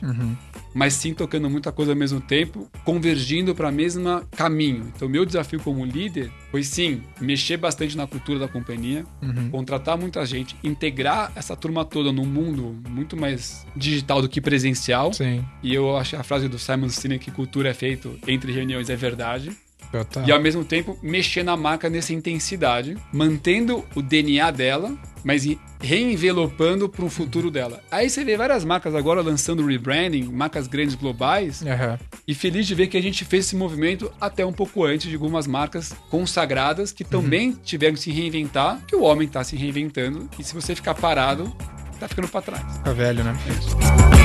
mas sim tocando muita coisa ao mesmo tempo, convergindo para o mesmo caminho. Então, meu desafio como líder foi sim mexer bastante na cultura da companhia, contratar muita gente, integrar essa turma toda num mundo muito mais digital do que presencial. Sim. E eu acho a frase do Simon Sinek que cultura é feito entre reuniões é verdade. Total. E ao mesmo tempo mexer na marca nessa intensidade, mantendo o DNA dela, mas reenvelopando para o futuro dela. Aí você vê várias marcas agora lançando rebranding, marcas grandes globais, Aham. e feliz de ver que a gente fez esse movimento até um pouco antes de algumas marcas consagradas que também tiveram que se reinventar, que o homem está se reinventando, e se você ficar parado, tá ficando pra trás. Tá velho, né? É isso.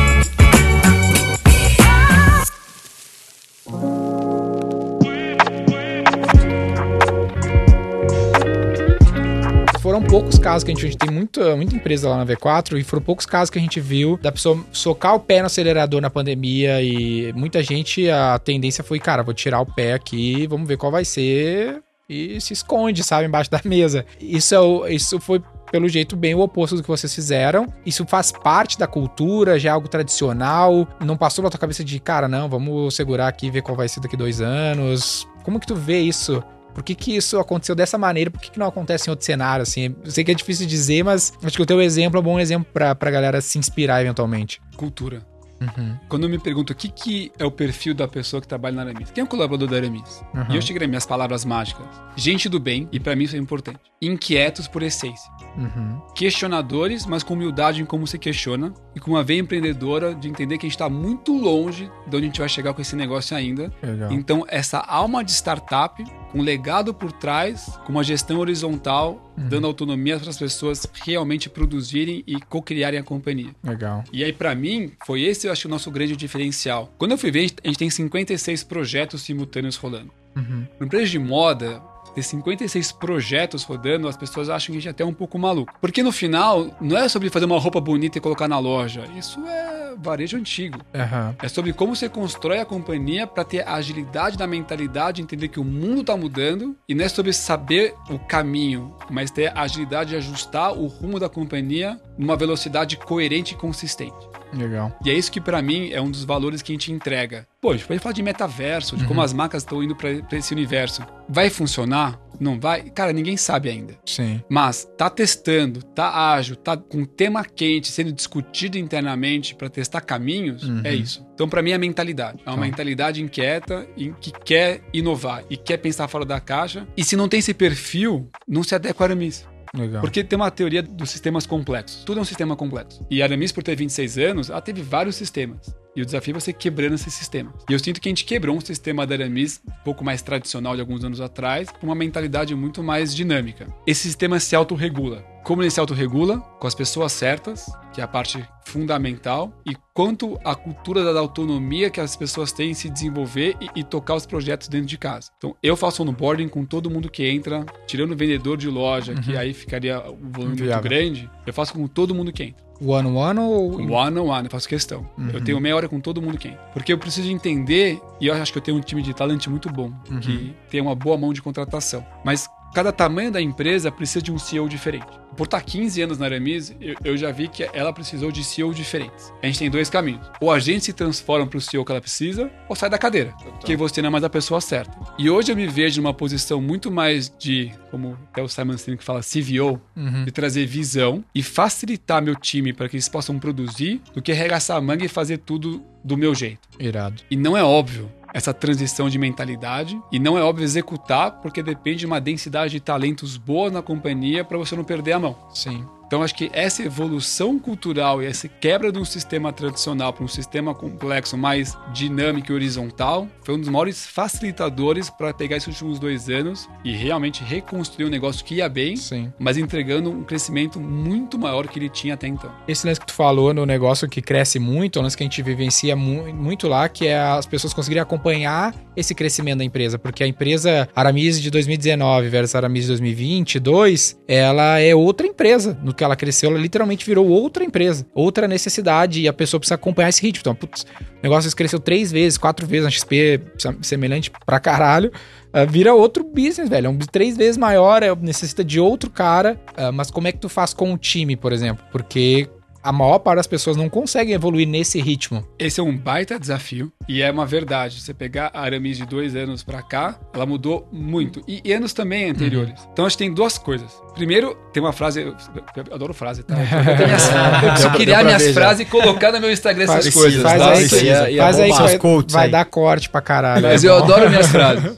Foram poucos casos que a gente, a gente tem muita, muita empresa lá na V4 e foram poucos casos que a gente viu da pessoa socar o pé no acelerador na pandemia e muita gente, a tendência foi, cara, vou tirar o pé aqui, vamos ver qual vai ser e se esconde, sabe, embaixo da mesa. Isso, é isso foi pelo jeito, bem o oposto do que vocês fizeram. Isso faz parte da cultura, já é algo tradicional. Não passou na tua cabeça de, cara, não, vamos segurar aqui e ver qual vai ser daqui dois anos. Como que tu vê isso? Por que, que isso aconteceu dessa maneira? Por que, que não acontece em outro cenário, assim? Eu sei que é difícil dizer, mas acho que o teu exemplo é um bom exemplo pra, pra galera se inspirar eventualmente. Cultura. Uhum. Quando eu me pergunto o que, que é o perfil da pessoa que trabalha na Aramis, quem é o colaborador da Aramis? Uhum. E eu cheguei minhas palavras mágicas. Gente do bem, e para mim isso é importante. Inquietos por essência. Uhum. Questionadores, mas com humildade em como se questiona. E com uma veia empreendedora de entender que a gente está muito longe de onde a gente vai chegar com esse negócio ainda. Legal. Então, essa alma de startup, um legado por trás, com uma gestão horizontal, uhum. dando autonomia para as pessoas realmente produzirem e co-criarem a companhia. Legal. E aí, para mim, foi esse, eu acho, o nosso grande diferencial. Quando eu fui ver, a gente tem 56 projetos simultâneos rolando. Uhum. Uma empresa de moda, ter 56 projetos rodando, as pessoas acham que a gente é até um pouco maluco. Porque no final, não é sobre fazer uma roupa bonita e colocar na loja. Isso é varejo antigo. Uhum. É sobre como você constrói a companhia para ter agilidade da mentalidade, entender que o mundo está mudando. E não é sobre saber o caminho, mas ter a agilidade de ajustar o rumo da companhia numa velocidade coerente e consistente. Legal. E é isso que para mim é um dos valores que a gente entrega. Pô, a gente pode falar de metaverso, de uhum. como as marcas estão indo para esse universo. Vai funcionar? Não vai? Cara, ninguém sabe ainda. Sim. Mas tá testando, tá ágil, tá com tema quente sendo discutido internamente para testar caminhos, uhum. é isso. Então, para mim, é mentalidade. É uma tá. mentalidade inquieta que quer inovar e quer pensar fora da caixa. E se não tem esse perfil, não se adequa a Aramis. Legal. Porque tem uma teoria dos sistemas complexos. Tudo é um sistema complexo. E a Aramis, por ter 26 anos, ela teve vários sistemas. E o desafio é você quebrando esses sistemas. E eu sinto que a gente quebrou um sistema da Aramis um pouco mais tradicional de alguns anos atrás, com uma mentalidade muito mais dinâmica. Esse sistema se autorregula. Como ele se autorregula? Com as pessoas certas, que é a parte fundamental, e quanto a cultura da autonomia que as pessoas têm em se desenvolver e, e tocar os projetos dentro de casa. Então, eu faço onboarding com todo mundo que entra, tirando o vendedor de loja, uhum. que aí ficaria um volume Viável. muito grande, eu faço com todo mundo que entra. One on one ou. One on one, eu faço questão. Uhum. Eu tenho meia hora com todo mundo quem. Porque eu preciso entender, e eu acho que eu tenho um time de talent muito bom, uhum. que tem uma boa mão de contratação. Mas cada tamanho da empresa precisa de um CEO diferente. Por estar 15 anos na Aramis, eu, eu, já vi que ela precisou de CEO diferentes. A gente tem dois caminhos. Ou a gente se transforma para o CEO que ela precisa, ou sai da cadeira. Que você não é mais a pessoa certa. E hoje eu me vejo numa posição muito mais de, como até o Simon Sinek fala, CVO, uhum. de trazer visão e facilitar meu time para que eles possam produzir, do que arregaçar a manga e fazer tudo do meu jeito. Irado. E não é óbvio essa transição de mentalidade e não é óbvio executar porque depende de uma densidade de talentos boa na companhia para você não perder a mão. Sim. Então, acho que essa evolução cultural e essa quebra de um sistema tradicional para um sistema complexo, mais dinâmico e horizontal, foi um dos maiores facilitadores para pegar esses últimos dois anos e realmente reconstruir um negócio que ia bem, Sim. mas entregando um crescimento muito maior que ele tinha até então. Esse lance que tu falou no negócio que cresce muito, o lance que a gente vivencia mu muito lá, que é as pessoas conseguirem acompanhar esse crescimento da empresa, porque a empresa Aramis de 2019 versus Aramis de 2022, ela é outra empresa no que ela cresceu, ela literalmente virou outra empresa, outra necessidade, e a pessoa precisa acompanhar esse ritmo. Então, putz, o negócio cresceu três vezes, quatro vezes na XP, semelhante pra caralho. Uh, vira outro business, velho. É um três vezes maior, é, necessita de outro cara. Uh, mas como é que tu faz com o time, por exemplo? Porque a maior parte das pessoas não conseguem evoluir nesse ritmo. Esse é um baita desafio e é uma verdade. Você pegar a Aramis de dois anos para cá, ela mudou muito. E, anos também anteriores. Uhum. Então acho que tem duas coisas. Primeiro, tem uma frase, eu, eu adoro frase, tá? [LAUGHS] Eu, minhas, eu preciso criar minhas frases e colocar no meu Instagram essas faz, coisas. Faz tá? aí, que, faz aí que vai, vai dar corte pra caralho. Mas é eu adoro minhas [LAUGHS] frases.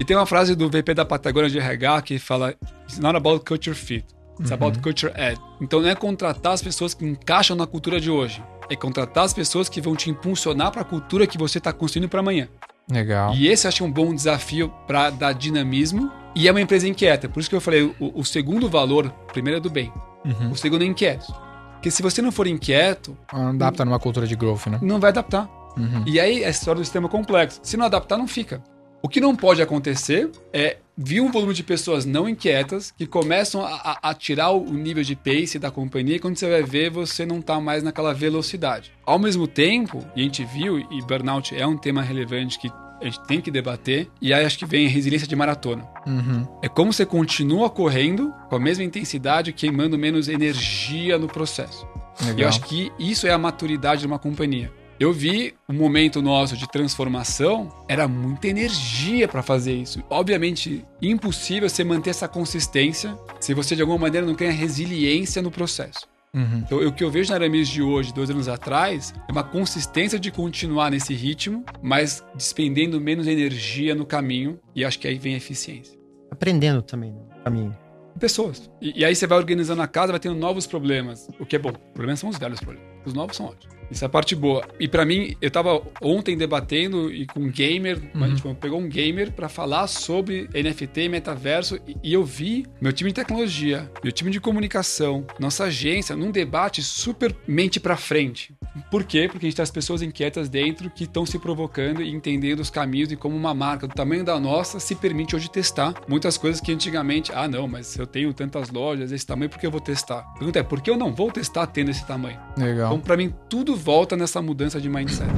E tem uma frase do VP da Patagônia de RH que fala: It's not about culture fit. It's uhum. about culture ed. Então não é contratar as pessoas que encaixam na cultura de hoje. É contratar as pessoas que vão te impulsionar para a cultura que você está construindo para amanhã. Legal. E esse eu acho um bom desafio para dar dinamismo. E é uma empresa inquieta. Por isso que eu falei, o, o segundo valor, primeiro é do bem. Uhum. O segundo é inquieto. Porque se você não for inquieto. Não adapta numa cultura de growth, né? Não vai adaptar. Uhum. E aí é a história do sistema complexo. Se não adaptar, não fica. O que não pode acontecer é vir um volume de pessoas não inquietas que começam a, a, tirar o nível de pace da companhia e quando você vai ver, você não está mais naquela velocidade. Ao mesmo tempo, e a gente viu, e burnout é um tema relevante que a gente tem que debater. E aí acho que vem a resiliência de maratona. Uhum. É como você continua correndo com a mesma intensidade, queimando menos energia no processo. Legal. E eu acho que isso é a maturidade de uma companhia. Eu vi o momento nosso de transformação, era muita energia para fazer isso. Obviamente, impossível você manter essa consistência se você de alguma maneira não tem a resiliência no processo. Uhum. Então, o que eu vejo na Aramis de hoje, dois anos atrás, é uma consistência de continuar nesse ritmo, mas despendendo menos energia no caminho, e acho que aí vem a eficiência. Aprendendo também no caminho. Pessoas. E, e aí você vai organizando a casa, vai tendo novos problemas. O que é bom. Os problemas são os velhos problemas. Os novos são ótimos. Isso é a parte boa. E para mim, eu tava ontem debatendo e com um gamer, uhum. a gente pegou um gamer para falar sobre NFT metaverso e, eu vi meu time de tecnologia, meu time de comunicação, nossa agência num debate super mente para frente. Por quê? Porque a gente tem as pessoas inquietas dentro que estão se provocando e entendendo os caminhos e como uma marca do tamanho da nossa se permite hoje testar muitas coisas que antigamente, ah, não, mas eu tenho tantas lojas desse tamanho, por que eu vou testar? A pergunta é, por que eu não vou testar tendo esse tamanho? Legal. Então, para mim, tudo volta nessa mudança de mindset.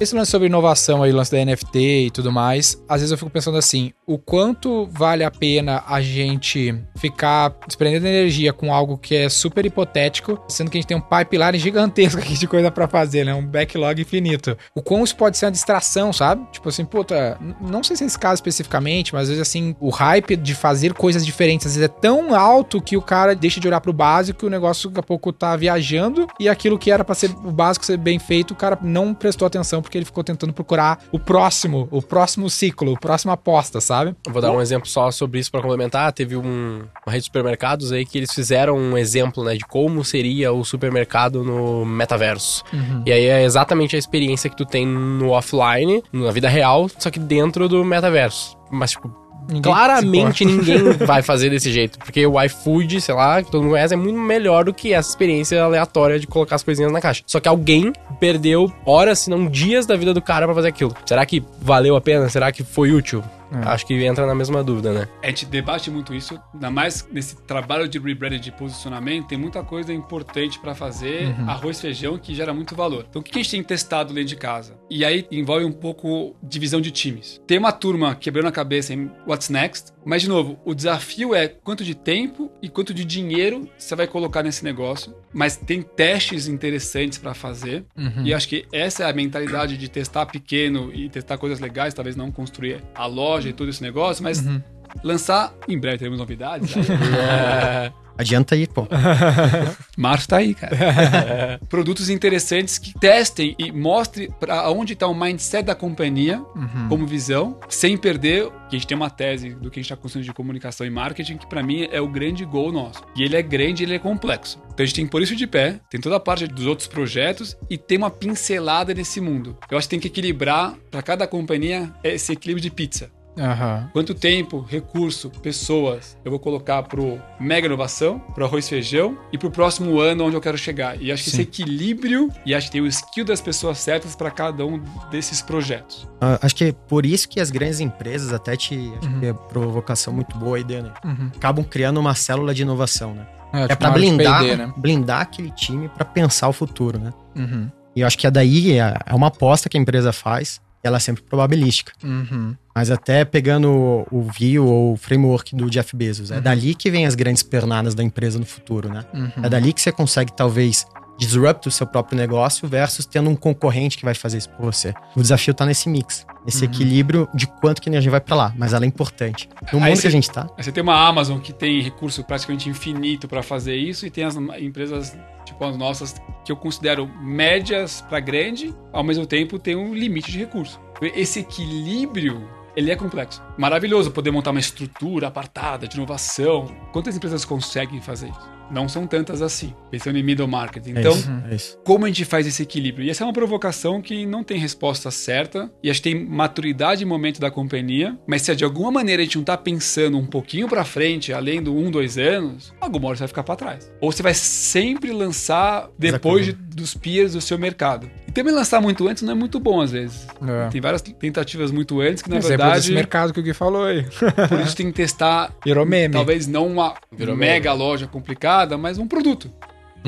Esse lance sobre inovação aí, lance da NFT e tudo mais, às vezes eu fico pensando assim, o quanto vale a pena a gente ficar desprendendo energia com algo que é super hipotético, sendo que a gente tem um pipeline gigantesco aqui de coisa para fazer, né? Um backlog infinito. O quão isso pode ser uma distração, sabe? Tipo assim, puta, não sei se esse caso especificamente, mas às vezes assim, o hype de fazer coisas diferentes às vezes é tão alto que o cara deixa de olhar pro básico e o negócio daqui a pouco tá viajando e aquilo que era para ser o básico ser bem feito, o cara não prestou atenção porque ele ficou tentando procurar o próximo, o próximo ciclo, o próximo aposta, sabe? Eu vou dar um exemplo só sobre isso para complementar. Teve um, uma rede de supermercados aí que eles fizeram um exemplo, né, de como seria o supermercado no metaverso. Uhum. E aí é exatamente a experiência que tu tem no offline, na vida real, só que dentro do metaverso. Mas, tipo, Ninguém Claramente ninguém [LAUGHS] vai fazer desse jeito. Porque o iFood, sei lá, que todo mundo conhece, é muito melhor do que essa experiência aleatória de colocar as coisinhas na caixa. Só que alguém perdeu horas, se não dias da vida do cara para fazer aquilo. Será que valeu a pena? Será que foi útil? É. Acho que entra na mesma dúvida, né? A gente debate muito isso, ainda mais nesse trabalho de rebranding de posicionamento, tem muita coisa importante para fazer, uhum. arroz, feijão, que gera muito valor. Então, o que a gente tem testado dentro de casa? E aí envolve um pouco divisão de times. Tem uma turma quebrando a cabeça em what's next, mas, de novo, o desafio é quanto de tempo e quanto de dinheiro você vai colocar nesse negócio. Mas tem testes interessantes para fazer. Uhum. E acho que essa é a mentalidade de testar pequeno e testar coisas legais, talvez não construir a loja e todo esse negócio, mas uhum. lançar. Em breve teremos novidades. [LAUGHS] [LAUGHS] é. Adianta aí, pô. [LAUGHS] Março tá aí, cara. Produtos interessantes que testem e mostrem para onde está o mindset da companhia uhum. como visão, sem perder. Que a gente tem uma tese do que a gente está construindo de comunicação e marketing, que para mim é o grande gol nosso. E ele é grande, ele é complexo. Então a gente tem que pôr isso de pé, tem toda a parte dos outros projetos e tem uma pincelada nesse mundo. Eu acho que tem que equilibrar para cada companhia esse equilíbrio de pizza. Uhum. Quanto tempo, recurso, pessoas eu vou colocar pro mega inovação, pro arroz e feijão e pro próximo ano onde eu quero chegar. E acho que Sim. esse equilíbrio e acho que tem o skill das pessoas certas para cada um desses projetos. Uh, acho que é por isso que as grandes empresas, até te acho uhum. que é provocação muito boa aí, Dani, uhum. acabam criando uma célula de inovação, né? É, é tipo para blindar, né? blindar aquele time para pensar o futuro, né? Uhum. E eu acho que é daí, é, é uma aposta que a empresa faz ela é sempre probabilística. Uhum. Mas até pegando o view ou o framework do Jeff Bezos, é uhum. dali que vem as grandes pernadas da empresa no futuro, né? Uhum. É dali que você consegue, talvez, disrupt o seu próprio negócio versus tendo um concorrente que vai fazer isso por você. O desafio tá nesse mix, nesse uhum. equilíbrio de quanto que a energia vai para lá, mas ela é importante. No mundo que a gente tá. Você tem uma Amazon que tem recurso praticamente infinito para fazer isso e tem as empresas tipo as nossas que eu considero médias para grande, ao mesmo tempo tem um limite de recurso. Esse equilíbrio ele é complexo. Maravilhoso poder montar uma estrutura apartada de inovação. Quantas empresas conseguem fazer isso? Não são tantas assim, pensando em middle market. É Então, isso, é isso. como a gente faz esse equilíbrio? E essa é uma provocação que não tem resposta certa, e acho que tem maturidade e momento da companhia, mas se de alguma maneira a gente não tá pensando um pouquinho pra frente, além do um, dois anos, alguma hora você vai ficar pra trás. Ou você vai sempre lançar depois de- dos peers do seu mercado. E também lançar muito antes não é muito bom às vezes. É. Tem várias tentativas muito antes que, na Exemplo verdade, desse mercado que o Gui falou aí. por isso tem que testar Virou meme. talvez não uma Virou mega loja complicada, mas um produto.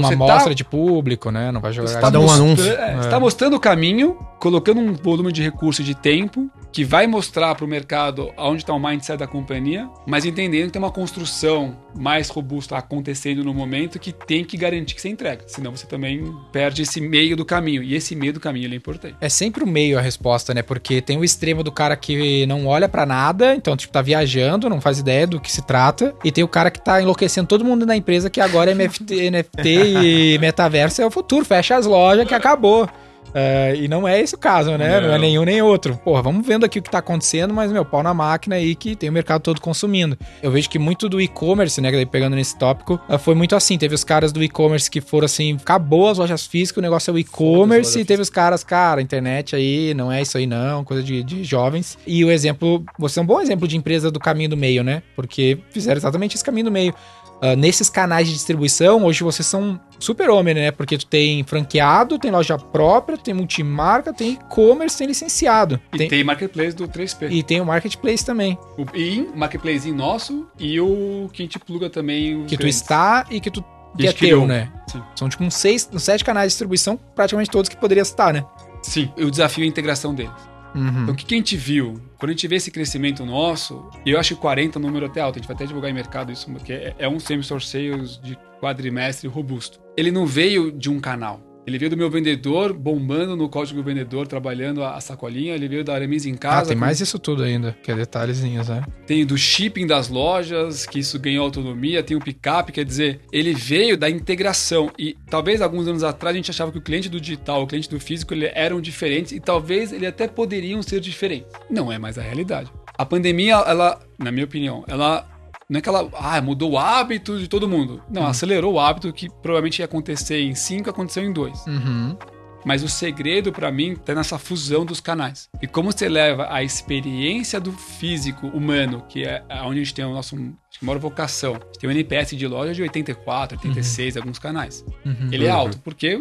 Uma Você tá- amostra de público, né? Não vai jogar. Você está um mostrando, anúncio. é, você tá mostrando o caminho, colocando um volume de recurso e de tempo que vai mostrar para o mercado aonde está o mindset da companhia, mas entendendo que tem uma construção mais robusta acontecendo no momento que tem que garantir que você entrega. Senão você também perde esse meio do caminho. E esse meio do caminho é importante. É sempre o meio a resposta, né? Porque tem o extremo do cara que não olha pra nada, então, tipo, tá viajando, não faz ideia do que se trata. E tem o cara que tá enlouquecendo todo mundo na empresa que agora é MFT, [LAUGHS] NFT metaverso é o futuro, fecha as lojas que acabou. É, e não é esse o caso, né? Não. Não. é nenhum nem outro. Porra, vamos vendo aqui o que tá acontecendo, mas, meu, pau na máquina aí que tem o mercado todo consumindo. Eu vejo que muito do e-commerce, né, pegando nesse tópico, ah, foi muito assim. Teve os caras do e-commerce que foram assim, acabou as lojas físicas, o negócio é o e-commerce, e teve os caras, cara, internet aí, não é isso aí não, coisa de, de jovens. E o exemplo, você é um bom exemplo de empresa do caminho do meio, né? Porque fizeram exatamente esse caminho do meio. Ah, nesses canais de distribuição, hoje vocês são super homem, né? Porque tu tem franqueado, tem loja própria, tem multimarca, tem e-commerce, tem licenciado. E tem, marketplace do 3P. e tem o marketplace também, O marketplace nosso e o que a gente pluga também. que tu está e que tu que é teu, né? Sim. São tipo uns seis, uns sete canais de distribuição, praticamente todos que poderia estar, né? Sim. E o desafio é a integração deles. Uhum. Então, o que, que a gente viu? Quando a gente vê esse crescimento nosso, eu acho que 40 é um número até alto, a gente vai até divulgar em mercado isso, porque é, é um semi-store de quadrimestre robusto. Ele não veio de um canal. Ele veio do meu vendedor, bombando no código do vendedor, trabalhando a, a sacolinha. Ele veio da Aramis em casa. Ah, tem com- mais isso tudo ainda, que é detalhezinhos, né? Tem do shipping das lojas, que isso ganhou autonomia. Tem o picape, quer dizer, ele veio da integração. E talvez alguns anos atrás a gente achava que o cliente do digital, o cliente do físico, ele eram diferentes. E talvez ele até poderiam ser diferentes. Não é mais a realidade. A pandemia, ela, na minha opinião, ela não é que ela ah, mudou o hábito de todo mundo. Não, acelerou o hábito que provavelmente ia acontecer em cinco, aconteceu em dois. Uhum. Mas o segredo pra mim tá nessa fusão dos canais. E como você leva a experiência do físico humano, que é onde a gente tem o nosso acho que maior vocação. A gente tem um NPS de loja de 84, 86, alguns canais. Uhum. Ele é alto, porque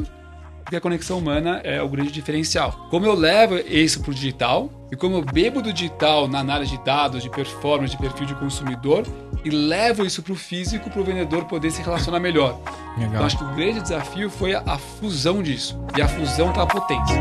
porque a conexão humana é o grande diferencial. Como eu levo isso pro digital e como eu bebo do digital na análise de dados, de performance, de perfil de consumidor e levo isso pro físico para o vendedor poder se relacionar melhor. Então Legal. acho que o grande desafio foi a, a fusão disso. E a fusão tá a potência.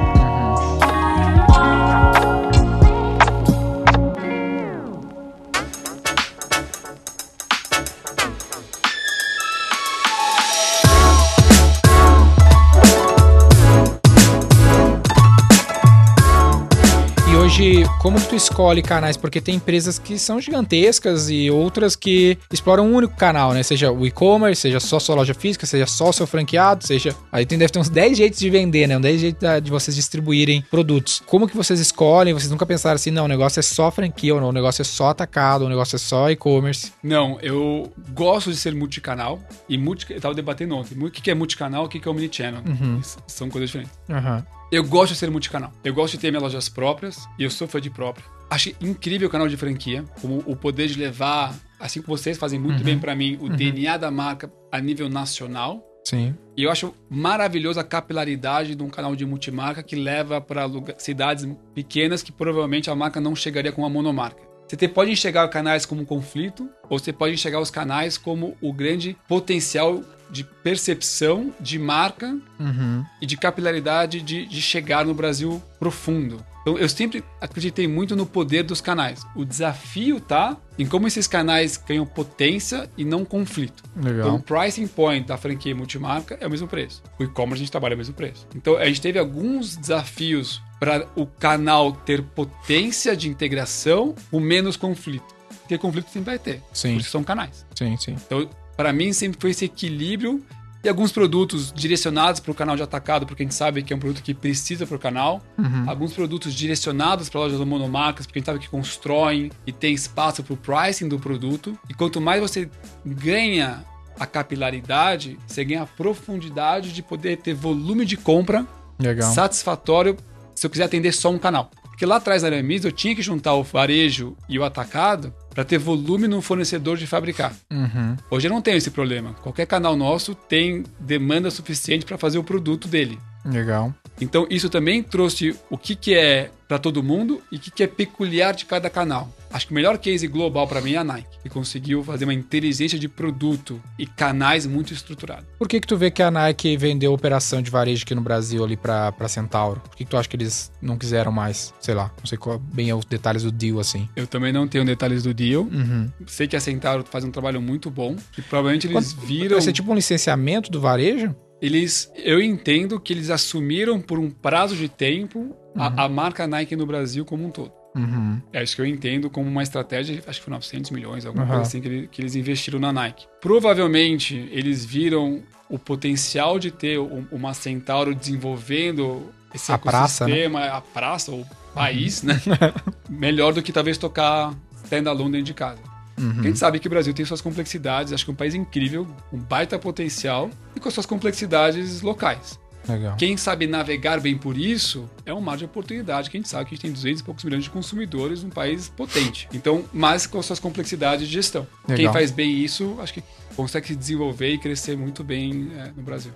E hoje, como que tu escolhe canais? Porque tem empresas que são gigantescas e outras que exploram um único canal, né? Seja o e-commerce, seja só sua loja física, seja só o seu franqueado, seja... Aí tem, deve ter uns 10 jeitos de vender, né? Uns 10 jeitos de vocês distribuírem produtos. Como que vocês escolhem? Vocês nunca pensaram assim, não, o negócio é só franquia, ou não, o negócio é só atacado, o negócio é só e-commerce. Não, eu gosto de ser multicanal e multi, eu tava debatendo ontem. O que é multicanal, o que é omnichannel? S- São coisas diferentes. Aham. Eu gosto de ser multicanal. Eu gosto de ter minhas lojas próprias e eu sou fã de próprio. Acho incrível o canal de franquia, como o poder de levar, assim como vocês fazem muito bem pra mim, o DNA da marca a nível nacional. Sim. E eu acho maravilhoso a capilaridade de um canal de multimarca que leva para cidades pequenas que provavelmente a marca não chegaria com uma monomarca. Você pode enxergar canais como um conflito, ou você pode enxergar os canais como o grande potencial de percepção de marca Uhum. e de capilaridade de, de chegar no Brasil profundo. Então, eu sempre acreditei muito no poder dos canais. O desafio tá em como esses canais ganham potência e não conflito. Legal. Então, o pricing point da franquia multimarca é o mesmo preço. O e-commerce a gente trabalha o mesmo preço. Então, a gente teve alguns desafios para o canal ter potência de integração com menos conflito. Porque conflito sempre vai ter. Sim. Por isso são canais. Sim, sim. Então, para mim, sempre foi esse equilíbrio E alguns produtos direcionados para o canal de atacado, porque a gente sabe que é um produto que precisa para o canal. Uhum. Alguns produtos direcionados para lojas monomarcas, porque a gente sabe que constroem e tem espaço para o pricing do produto. E quanto mais você ganha a capilaridade, você ganha a profundidade de poder ter volume de compra Legal. satisfatório se eu quiser atender só um canal. Porque lá atrás na Aramis eu tinha que juntar o varejo e o atacado para ter volume no fornecedor de fabricar. Uhum. Hoje eu não tenho esse problema. Qualquer canal nosso tem demanda suficiente para fazer o produto dele. Legal. Então isso também trouxe o que, que é para todo mundo e o que, que é peculiar de cada canal. Acho que o melhor case global para mim é a Nike, que conseguiu fazer uma inteligência de produto e canais muito estruturados. Por que que tu vê que a Nike vendeu operação de varejo aqui no Brasil ali para Centauro? Por que, que tu acha que eles não quiseram mais? Sei lá, não sei qual bem os detalhes do deal assim. Eu também não tenho detalhes do deal. Uhum. Sei que a Centauro faz um trabalho muito bom e provavelmente eles Quando, viram. Vai ser tipo um licenciamento do varejo? Eles, eu entendo que eles assumiram por um prazo de tempo uhum. a, a, marca Nike no Brasil como um todo. Uhum. É isso que eu entendo como uma estratégia, acho que foi 900 milhões, alguma uhum. coisa assim, que, ele, que, eles investiram na Nike. Provavelmente eles viram o potencial de ter uma Centauro desenvolvendo esse a ecossistema, praça, né? a praça, ou país, né? [LAUGHS] Melhor do que talvez tocar standalone dentro de casa. Uhum. A gente sabe que o Brasil tem suas complexidades, acho que é um país incrível, um baita potencial e com suas complexidades locais. Legal. Quem sabe navegar bem por isso é um mar de oportunidade, que a gente sabe que a gente tem 200 e poucos milhões de consumidores num país potente. Então, mas com suas complexidades de gestão. Legal. Quem faz bem isso, acho que consegue se desenvolver e crescer muito bem é, no Brasil.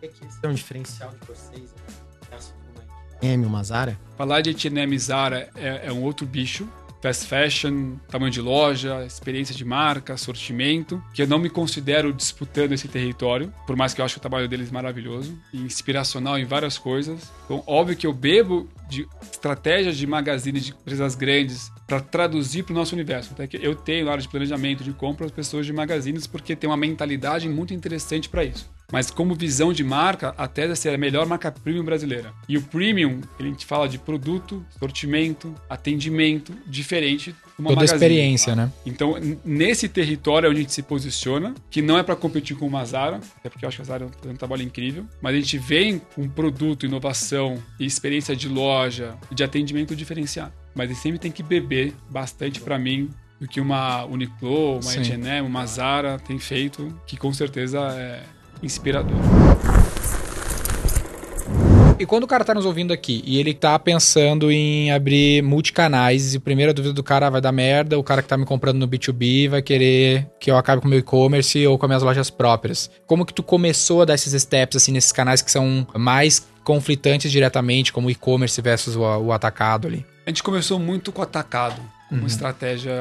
É que esse é um diferencial de vocês? M, uma Zara? Falar de H&M Zara é, é um outro bicho fast fashion, tamanho de loja, experiência de marca, sortimento, que eu não me considero disputando esse território, por mais que eu acho o trabalho deles maravilhoso e inspiracional em várias coisas. Então, óbvio que eu bebo de estratégias de magazine de empresas grandes para traduzir para o nosso universo. Até que eu tenho área de planejamento de compra as pessoas de magazines porque tem uma mentalidade muito interessante para isso. Mas como visão de marca, a Tesla ser a melhor marca premium brasileira. E o premium, a gente fala de produto, sortimento, atendimento, diferente uma Toda magazine. experiência, né? Então, nesse território é onde a gente se posiciona, que não é para competir com uma Zara, até porque eu acho que a Zara faz um trabalho incrível, mas a gente vem com produto, inovação e experiência de loja de atendimento diferenciado. Mas ele sempre tem que beber bastante para mim do que uma Uniqlo, uma H&M, uma Zara tem feito, que com certeza é inspirador. E quando o cara tá nos ouvindo aqui e ele tá pensando em abrir multicanais, e a primeira dúvida do cara vai dar merda, o cara que tá me comprando no B2B vai querer que eu acabe com o meu e-commerce ou com as minhas lojas próprias. Como que tu começou a dar esses steps assim nesses canais que são mais conflitantes diretamente, como o e-commerce versus o, o atacado ali? A gente começou muito com o atacado uma uhum. estratégia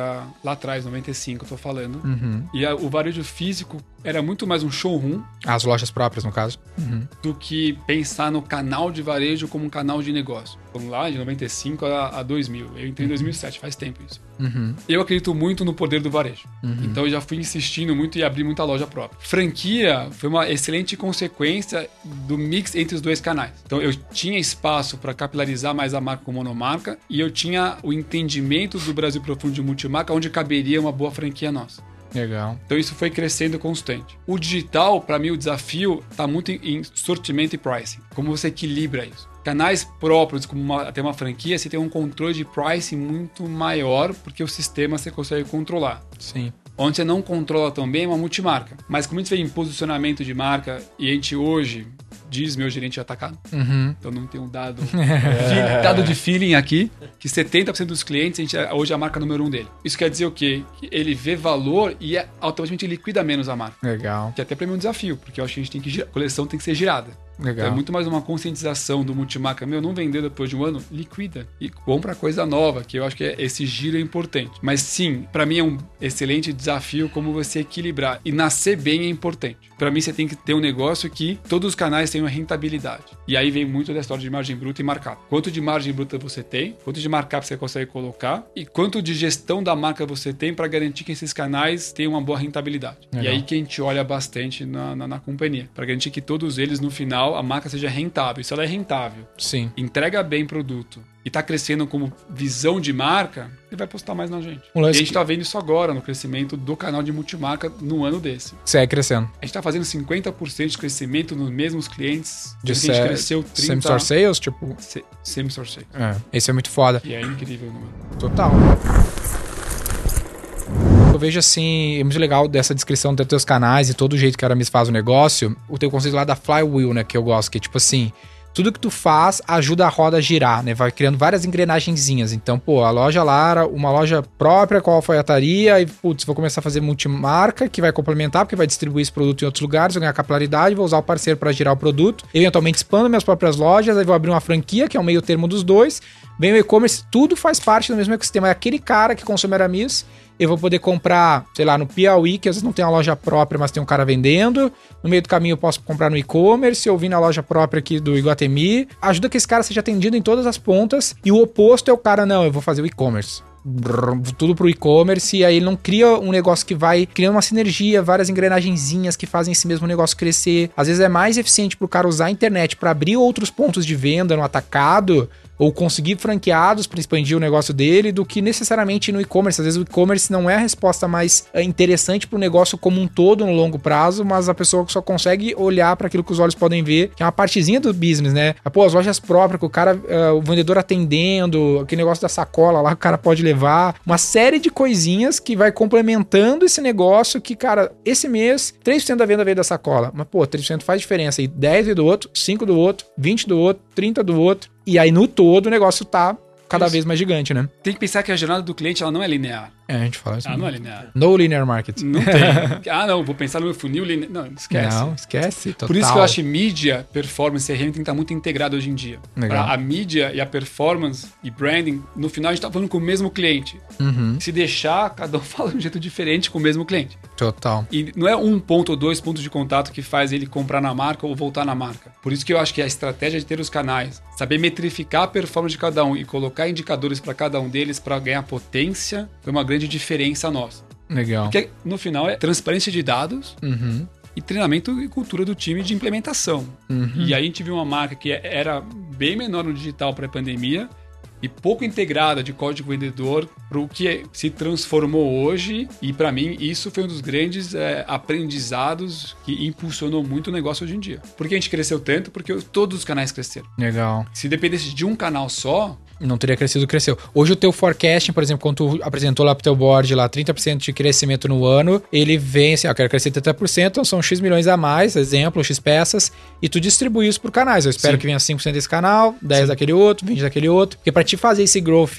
lá atrás, 95, eu tô falando. Uhum. E a, o varejo físico era muito mais um showroom. As lojas próprias, no caso. Uhum. Do que pensar no canal de varejo como um canal de negócio. Vamos lá, de 95 a, a 2000. Eu entrei em 2007, uhum. faz tempo isso. Uhum. Eu acredito muito no poder do varejo. Uhum. Então eu já fui insistindo muito e abri muita loja própria. Franquia foi uma excelente consequência do mix entre os dois canais. Então eu tinha espaço para capilarizar mais a marca com monomarca e eu tinha o entendimento do Brasil Profundo de multimarca onde caberia uma boa franquia nossa. Legal. Então isso foi crescendo constante. O digital, para mim, o desafio está muito em sortimento e pricing. Como você equilibra isso? Canais próprios, como uma, até uma franquia, você tem um controle de pricing muito maior, porque o sistema você consegue controlar. Sim. Onde você não controla também é uma multimarca. Mas como a gente vê em posicionamento de marca, e a gente hoje diz meu gerente de atacado. Uhum. Então não tem um dado, [LAUGHS] é. dado de feeling aqui, que 70% dos clientes a gente é, hoje é a marca número um dele. Isso quer dizer o quê? Que ele vê valor e é, automaticamente liquida menos a marca. Legal. Que até para mim é um desafio, porque eu acho que a gente tem que a coleção tem que ser girada. Legal. Então é muito mais uma conscientização do multimarca. Meu, não vender depois de um ano, liquida e compra coisa nova, que eu acho que é, esse giro é importante. Mas sim, para mim é um excelente desafio como você equilibrar. E nascer bem é importante. Para mim, você tem que ter um negócio que todos os canais tenham rentabilidade. E aí vem muito da história de margem bruta e markup. Quanto de margem bruta você tem, quanto de markup você consegue colocar e quanto de gestão da marca você tem para garantir que esses canais tenham uma boa rentabilidade. Legal. E aí que a gente olha bastante na, na, na companhia, para garantir que todos eles no final a marca seja rentável. Se ela é rentável, Sim. entrega bem produto e tá crescendo como visão de marca, ele vai postar mais na gente. E a gente tá vendo isso agora no crescimento do canal de multimarca no ano desse. Segue crescendo. A gente tá fazendo 50% de crescimento nos mesmos clientes. De a gente se- cresceu 30%. Same-store sales, tipo... Se- Semi-store sales. É, esse é muito foda. E é incrível o número. Total. Vejo assim, é muito legal dessa descrição dos teus canais e todo o jeito que a Aramis faz o negócio, o teu conceito lá da flywheel, né, que eu gosto, que é tipo assim, tudo que tu faz ajuda a roda a girar, né? Vai criando várias engrenagenzinhas. Então, pô, a loja Lara, uma loja própria com alfaiataria, e, putz, vou começar a fazer multimarca, que vai complementar, porque vai distribuir esse produto em outros lugares, vou ganhar capilaridade, vou usar o parceiro para girar o produto, eventualmente expando minhas próprias lojas, aí vou abrir uma franquia, que é o meio termo dos dois, vem o e-commerce, tudo faz parte do mesmo ecossistema. É aquele cara que consome Aramis, eu vou poder comprar, sei lá, no Piauí, que às vezes não tem uma loja própria, mas tem um cara vendendo. No meio do caminho eu posso comprar no e-commerce, eu vim na loja própria aqui do Iguatemi. Ajuda que esse cara seja atendido em todas as pontas. E o oposto é o cara, não, eu vou fazer o e-commerce. Tudo pro e-commerce, e aí ele não cria um negócio que vai criando uma sinergia, várias engrenagenzinhas que fazem esse mesmo negócio crescer. Às vezes é mais eficiente pro cara usar a internet para abrir outros pontos de venda no atacado ou conseguir franqueados para expandir o negócio dele do que necessariamente no e-commerce. Às vezes o e-commerce não é a resposta mais é, interessante para o negócio como um todo no longo prazo, mas a pessoa só consegue olhar para aquilo que os olhos podem ver, que é uma partezinha do business, né? Pô, as lojas próprias, que o cara, é, o vendedor atendendo, aquele negócio da sacola lá que o cara pode levar, uma série de coisinhas que vai complementando esse negócio que, cara, esse mês 3% da venda veio da sacola, mas pô, 3% faz diferença aí, 10 veio do outro, 5 do outro, 20 do outro, 30 do outro, e aí no todo o negócio tá cada Isso. vez mais gigante, né? Tem que pensar que a jornada do cliente ela não é linear. É, a gente fala isso. Ela não é linear. No linear market. Não tem. ah, não, vou pensar no meu funil linear. Não, esquece. Não, esquece. Total. Por isso que eu acho que mídia, performance e CRM tem que estar muito integrado hoje em dia. Legal. Pra A mídia e a performance e branding, no final a gente tá falando com o mesmo cliente. Uhum, Se deixar, cada um [LAUGHS] fala de um jeito diferente com o mesmo cliente. total. E não é um ponto ou dois pontos de contato que faz ele comprar na marca ou voltar na marca. Por isso que eu acho que a estratégia de ter os canais, saber metrificar a performance de cada um e colocar indicadores para cada um deles para ganhar potência, foi uma grande diferença nossa. Legal. Porque no final é transparência de dados Uhum, e treinamento e cultura do time de implementação. uhum. E aí a gente viu uma marca que era bem menor no digital pré-pandemia e pouco integrada de código vendedor para o que se transformou hoje. E para mim isso foi um dos grandes é, aprendizados que impulsionou muito o negócio hoje em dia. Por que a gente cresceu tanto? Porque todos os canais cresceram. Legal. Se dependesse de um canal só, Não teria crescido, cresceu. Hoje o teu forecasting, por exemplo, quando tu apresentou lá pro teu board lá 30% de crescimento no ano, ele vem assim, ó, quero crescer 30%, então são X milhões a mais, exemplo, X peças, e tu distribui isso por canais. Eu espero Sim. que venha 5% desse canal, 10 daquele outro, 20 daquele outro, porque pra te fazer esse growth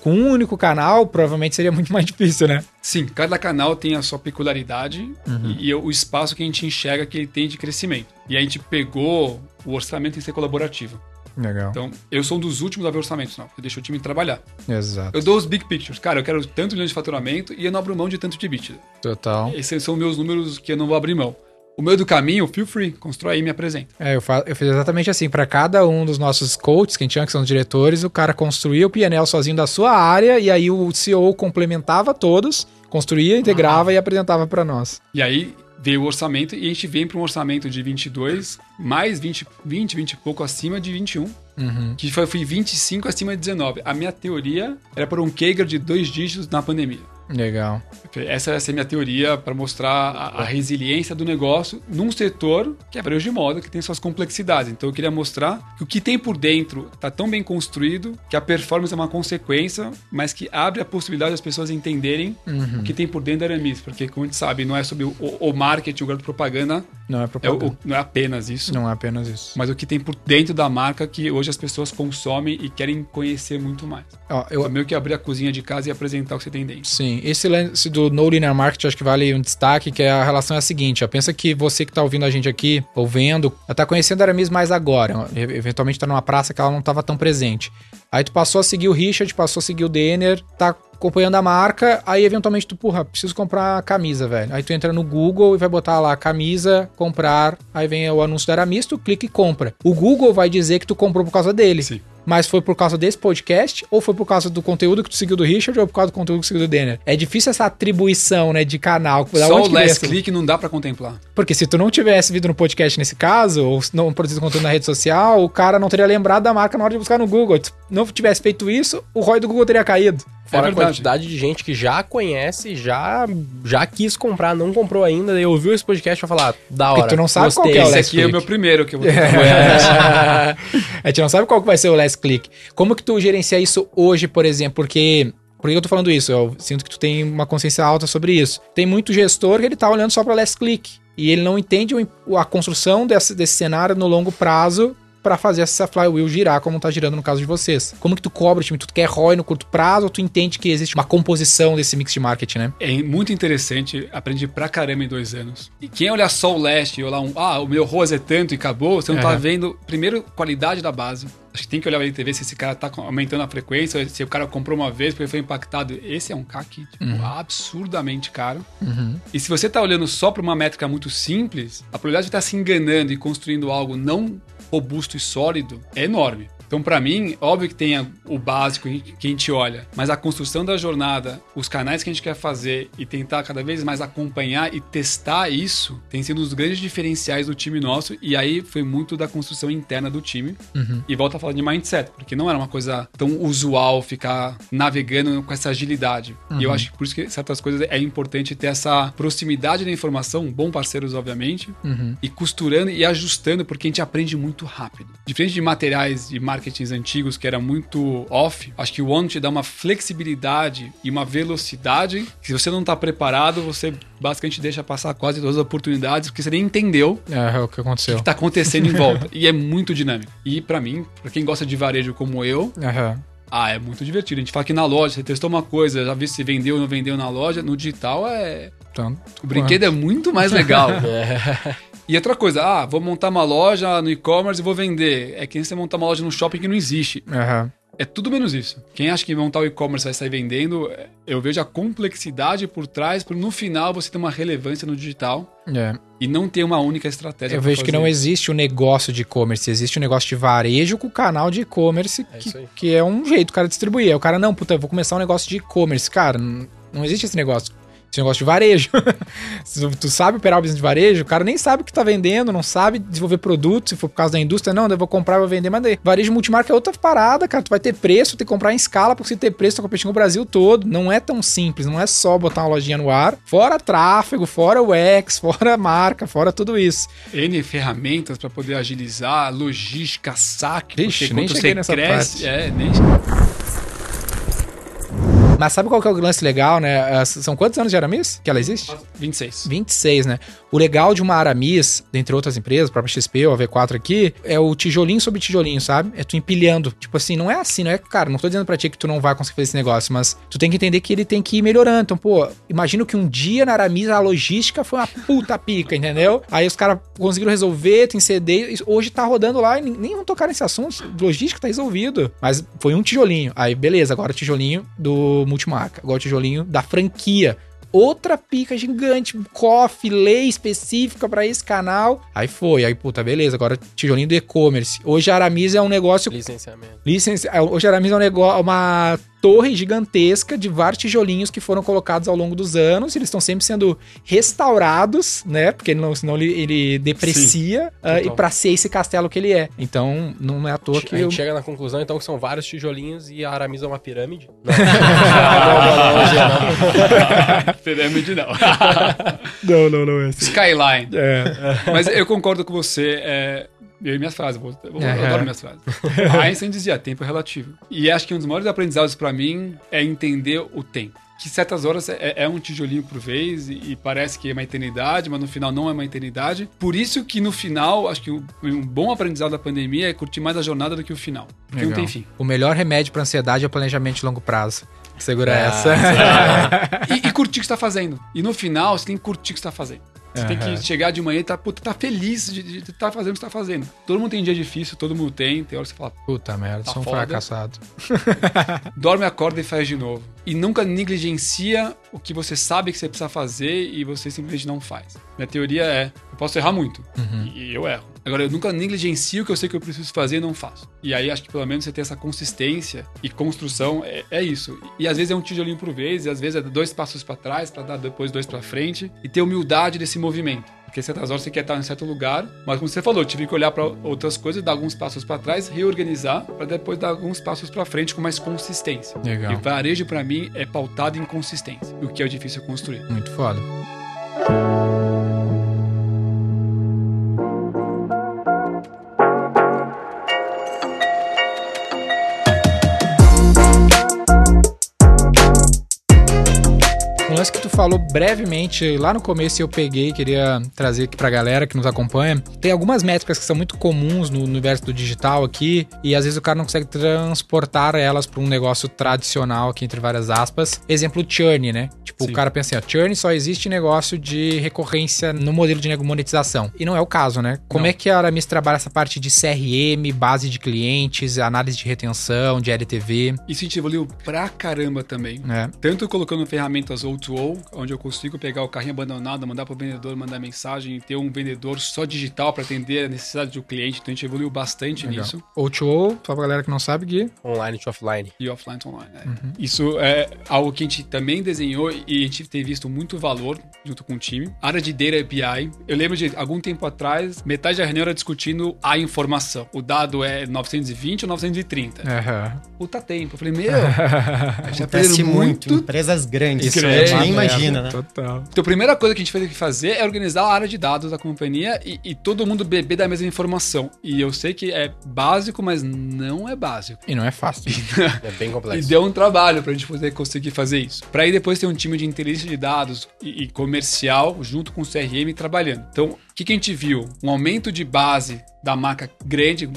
com um único canal, provavelmente seria muito mais difícil, né? sim, cada canal tem a sua peculiaridade e, e o espaço que a gente enxerga que ele tem de crescimento. E a gente pegou o orçamento em ser colaborativo. Legal. Então, eu sou um dos últimos a ver orçamentos, não. Eu deixo o time trabalhar. Exato. Eu dou os big pictures. Cara, eu quero tanto milhões de faturamento e eu não abro mão de tanto de EBITDA. Total. Esses são meus números que eu não vou abrir mão. O meio do caminho, feel free, constrói aí e me apresenta. É, eu, fa eu fiz exatamente assim. Para cada um dos nossos coaches, que a gente chama que são os diretores, o cara construía o PNL sozinho da sua área e aí o CEO complementava todos, construía, integrava e apresentava para nós. E aí veio o orçamento e a gente vem para um orçamento de 22, mais 20, 20, 20 e pouco acima de 21, Uhum. que foi, foi 25 acima de 19. A minha teoria era por um CAGR de dois dígitos na pandemia. Legal. Essa, essa é a minha teoria para mostrar a, a resiliência do negócio num setor que é varejo de moda, que tem suas complexidades. Então eu queria mostrar que o que tem por dentro está tão bem construído que a performance é uma consequência, mas que abre a possibilidade das pessoas entenderem Uhum. o que tem por dentro da Aramis. Porque, como a gente sabe, não é sobre o, o marketing, o garoto propaganda, Não é é o- propaganda. o- não é apenas isso. Não é apenas isso. Mas o que tem por dentro da marca que hoje as pessoas consomem e querem conhecer muito mais. Ó, eu, Eu meio que abrir a cozinha de casa e apresentar o que você tem dentro. Sim, esse lance do no linear marketing acho que vale um destaque, que é a relação é a seguinte, ó, pensa que você que tá ouvindo a gente aqui, ou vendo, tá conhecendo a Aramis mais agora, eventualmente tá numa praça que ela não tava tão presente. Aí tu passou a seguir o Richard, passou a seguir o Denner, tá acompanhando a marca, aí eventualmente tu, porra, preciso comprar camisa, velho. Aí tu entra no Google e vai botar lá camisa, comprar, aí vem o anúncio da Aramis, tu clica e compra. O Google vai dizer que tu comprou por causa dele. Sim. Mas foi por causa desse podcast, ou foi por causa do conteúdo que tu seguiu do Richard, ou por causa do conteúdo que tu seguiu do Denner? É difícil essa atribuição, né, de canal. Da Só o last click não dá pra contemplar. Porque se tu não tivesse vindo no podcast nesse caso, ou não produzido conteúdo na rede social, o cara não teria lembrado da marca na hora de buscar no Google. Se não tivesse feito isso, o ROI do Google teria caído. Fora É a quantidade de gente que já conhece, já, já quis comprar, não comprou ainda, e ouviu esse podcast e vai falar, da hora. Porque tu não sabe qual gostei. que é o Esse aqui é o meu primeiro que eu vou a gente [LAUGHS] não sabe qual que vai ser o last click. Como que tu gerencia isso hoje, por exemplo? Porque. Por que eu tô falando isso? Eu sinto que tu tem uma consciência alta sobre isso. Tem muito gestor que ele tá olhando só para last click. E ele não entende o- a construção desse, desse cenário no longo prazo para fazer essa flywheel girar como tá girando no caso de vocês. Como que tu cobra o time? Tu quer ROI no curto prazo ou tu entende que existe uma composição desse mix de marketing, né? É muito interessante, aprendi pra caramba em dois anos. E quem olhar só o leste e olhar um, ah, o meu ROAS é tanto e acabou, você não tá Aham. vendo, primeiro, qualidade da base. Acho que tem que olhar o LTV se esse cara tá aumentando a frequência, se o cara comprou uma vez porque foi impactado. Esse é um CAC tipo, absurdamente caro. E se você tá olhando só pra uma métrica muito simples, a probabilidade de estar se enganando e construindo algo não robusto e sólido é enorme. Então, pra mim, óbvio que tem o básico que a gente olha, mas a construção da jornada, os canais que a gente quer fazer e tentar cada vez mais acompanhar e testar isso, tem sido um dos grandes diferenciais do time nosso. E aí foi muito da construção interna do time. E volta a falar de mindset, porque não era uma coisa tão usual ficar navegando com essa agilidade. E eu acho que por isso que certas coisas é importante ter essa proximidade da informação, bom parceiros, obviamente, e costurando e ajustando, porque a gente aprende muito rápido. Diferente de materiais de marketings antigos que era muito off, acho que o One te dá uma flexibilidade e uma velocidade que se você não está preparado, você basicamente deixa passar quase todas as oportunidades, porque você nem entendeu É, é o que aconteceu. que tá acontecendo em volta. e é muito dinâmico. E pra mim, pra quem gosta de varejo como eu, Aham. ah, é muito divertido. A gente fala que na loja, você testou uma coisa, já viu se vendeu ou não vendeu na loja. No digital é. Então, O brinquedo é muito mais legal. [LAUGHS] E outra coisa, ah, vou montar uma loja no e-commerce e vou vender. É que nem você montar uma loja no shopping que não existe. aham. É tudo menos isso. Quem acha que montar o e-commerce vai sair vendendo, eu vejo a complexidade por trás, para no final você ter uma relevância no digital É. e não ter uma única estratégia. Eu vejo que fazer. não existe o negócio de e-commerce, existe o negócio de varejo com o canal de e-commerce, É que, que é um jeito do cara distribuir. Aí o cara, não, puta, eu vou começar um negócio de e-commerce. Cara, não existe esse negócio. Esse negócio de varejo. [LAUGHS] Se tu, tu sabe operar o business de varejo, o cara nem sabe o que tá vendendo, não sabe desenvolver produto, se for por causa da indústria, não, eu vou comprar vou vender, mas daí. Varejo multimarca é outra parada, cara. Tu vai ter preço, ter que comprar em escala, porque se ter preço, tá competindo com o Brasil todo. Não é tão simples, não é só botar uma lojinha no ar. Fora tráfego, fora o X, [LAUGHS] fora marca, fora tudo isso. N ferramentas para poder agilizar, logística, saque, Vixe, porque nem quando você nessa cresce, parte. é, nem Mas sabe qual que é o lance legal, né? Ah, São quantos anos de Aramis que ela existe? 26. 26, né? O legal de uma Aramis, dentre outras empresas, própria XP ou a V4 aqui, é o tijolinho sobre tijolinho, sabe? É tu empilhando. Tipo assim, não é assim, não é, cara, não tô dizendo pra ti que tu não vai conseguir fazer esse negócio, mas tu tem que entender que ele tem que ir melhorando. Então, pô, imagino que um dia na Aramis a logística foi uma puta pica, entendeu? Aí os caras conseguiram resolver, tem CD, hoje tá rodando lá e nem vão tocar nesse assunto, logística tá resolvido. Mas foi um tijolinho. Aí, beleza, agora o tijolinho do multimarca, agora o tijolinho da franquia. Outra pica gigante, coffee, lei específica pra esse canal. Aí foi, aí puta, beleza, agora tijolinho do e-commerce. Hoje a Aramis é um negócio Licenciamento. Licença, hoje a Aramis é um negócio, uma torre gigantesca de vários tijolinhos que foram colocados ao longo dos anos. e Eles estão sempre sendo restaurados, né? Porque não, senão ele, ele deprecia. ah, e total. pra ser esse castelo que ele é. Então, não é à toa que. a gente eu- chega na conclusão, então, que são vários tijolinhos e a Aramis é uma pirâmide. [LAUGHS] Não, não, não. [LAUGHS] Pirâmide não. Não, não, não é assim. Skyline. É. Mas eu concordo com você. É... Eu e minhas frases, eu, eu Aham. adoro minhas frases. Einstein dizia, tempo é relativo. E acho que um dos maiores aprendizados pra mim é entender o tempo. Que certas horas é, é um tijolinho por vez e, e parece que é uma eternidade, mas no final não é uma eternidade. Por isso que no final, acho que um, um bom aprendizado da pandemia é curtir mais a jornada do que o final. Porque não Legal. tem fim. O melhor remédio pra ansiedade é o planejamento de longo prazo. Segura Ah, essa. [LAUGHS] E, e curtir o que você tá fazendo. E no final, você tem que curtir o que você tá fazendo. Você uhum. tem que chegar de manhã e tá, puta, tá feliz de estar tá fazendo o que você tá fazendo. Todo mundo tem dia difícil, todo mundo tem. Tem hora que você fala, puta merda, tá sou um fracassado. [LAUGHS] [LAUGHS] Dorme, acorda e faz de novo. E nunca negligencia o que você sabe que você precisa fazer e você simplesmente não faz. Minha teoria é, eu posso errar muito. Uhum. E eu erro. Agora, eu nunca negligencio o que eu sei que eu preciso fazer e não faço. E aí, acho que pelo menos você tem essa consistência e construção, é, é isso. E às vezes é um tijolinho por vez, e às vezes é dois passos para trás, para dar depois dois para frente, e ter humildade desse movimento. Porque certas horas você quer estar em certo lugar, mas como você falou, eu tive que olhar para outras coisas, dar alguns passos para trás, reorganizar, para depois dar alguns passos para frente com mais consistência. Legal. E varejo, para mim, é pautado em consistência, o que é difícil construir. Muito foda. lance que tu falou brevemente lá no começo eu peguei, queria trazer aqui pra galera que nos acompanha. Tem algumas métricas que são muito comuns no universo do digital aqui e às vezes o cara não consegue transportar elas para um negócio tradicional aqui entre várias aspas. Exemplo churn, né? Tipo, Sim. o cara pensa assim, ó, churn só existe negócio de recorrência no modelo de monetização. E não é o caso, né? Como não. é que a Aramis trabalha essa parte de CRM, base de clientes, análise de retenção, de LTV? Isso a gente evoluiu pra caramba também. É. Tanto colocando ferramentas outras O2O, onde eu consigo pegar o carrinho abandonado, mandar para o vendedor, mandar mensagem e ter um vendedor só digital para atender a necessidade do cliente. Então a gente evoluiu bastante Legal. nisso. O2O, só pra galera que não sabe, Gui. Online to offline. E offline to online. É. Uhum. Isso é algo que a gente também desenhou e a gente tem visto muito valor junto com o time. Área de Data API. Eu lembro de algum tempo atrás, metade da reunião era discutindo a informação. O dado é 920 ou 930. Uhum. Puta tempo. Eu falei, meu, já perderam muito. Empresas grandes. Isso é, nem imagina, né? Total. Então, a primeira coisa que a gente fez que fazer é organizar a área de dados da companhia e, e, todo mundo beber da mesma informação. E eu sei que é básico, mas não é básico. E não é fácil. [LAUGHS] é bem complexo. E deu um trabalho pra gente poder conseguir fazer isso. Pra aí depois ter um time de inteligência de dados e, e comercial junto com o CRM trabalhando. Então, o que, que a gente viu? Um aumento de base da marca grande,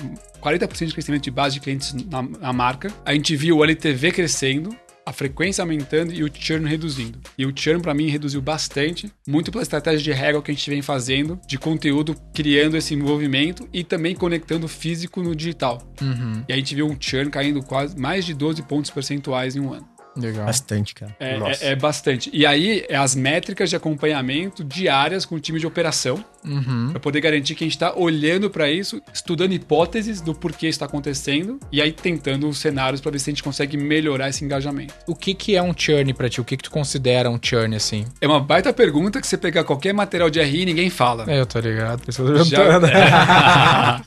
40% de crescimento de base de clientes na, na marca. A gente viu o LTV crescendo, a frequência aumentando e o churn reduzindo. E o churn para mim reduziu bastante, muito pela estratégia de régua que a gente vem fazendo, de conteúdo criando esse movimento e também conectando físico no digital. Uhum. E a gente viu um churn caindo quase mais de 12 pontos percentuais em um ano. Legal. Bastante, cara. É, é, é, bastante. E aí, é as métricas de acompanhamento diárias com o time de operação, uhum. para poder garantir que a gente está olhando para isso, estudando hipóteses do porquê está acontecendo, e aí tentando cenários para ver se a gente consegue melhorar esse engajamento. O que, que é um churn para ti? O que, que tu considera um churn assim? É uma baita pergunta que você pegar qualquer material de RI ninguém fala. É, eu tô ligado. [LAUGHS] Eu Já...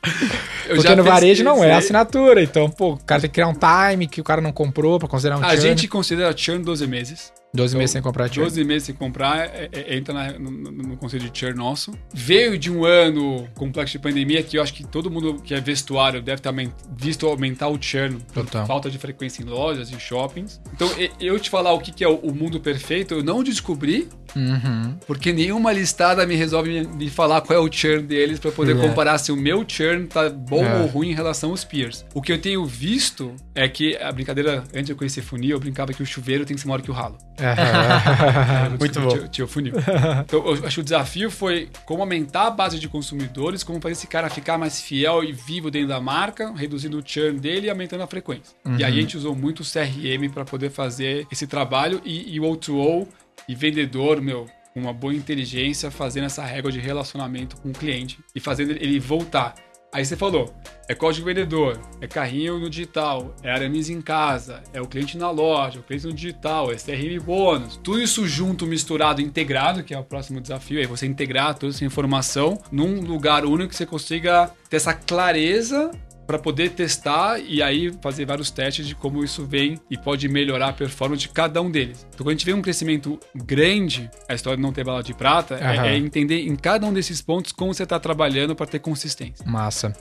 eu Porque no varejo não é assinatura, então, pô, o cara tem que criar um time que o cara não comprou para considerar um a churn. A gente considera churn 12 meses. 12 então, meses sem comprar churn. 12 meses sem comprar, é, é, entra na, no, no, conselho de churn nosso. Veio de um ano complexo de pandemia que eu acho que todo mundo que é vestuário deve ter visto aumentar o churn. Total. Falta de frequência em lojas, em shoppings. Então, eu te falar o que é o mundo perfeito, eu não descobri, uhum. porque nenhuma listada me resolve me falar qual é o churn deles para poder é. comparar se o meu churn tá bom é. ou ruim em relação aos peers. O que eu tenho visto é que a brincadeira, antes de eu conhecer funil, eu brincava que o chuveiro tem que ser maior que o ralo. [LAUGHS] Muito bom. Tio, tio funil. Então, eu acho que o desafio foi como aumentar a base de consumidores, como fazer esse cara ficar mais fiel e vivo dentro da marca, reduzindo o churn dele e aumentando a frequência. Uhum. E aí a gente usou muito o CRM para poder fazer esse trabalho e, e o O2O e vendedor, meu, com uma boa inteligência, fazendo essa régua de relacionamento com o cliente e fazendo ele voltar. Aí você falou, é código vendedor, é carrinho no digital, é Aramis em casa, é o cliente na loja, é o cliente no digital, é CRM bônus. Tudo isso junto, misturado, integrado, que é o próximo desafio, é você integrar toda essa informação num lugar único que você consiga ter essa clareza para poder testar e aí fazer vários testes de como isso vem e pode melhorar a performance de cada um deles. Então, quando a gente vê um crescimento grande, a história de não ter bala de prata uhum. é, é, entender em cada um desses pontos como você está trabalhando para ter consistência. Massa.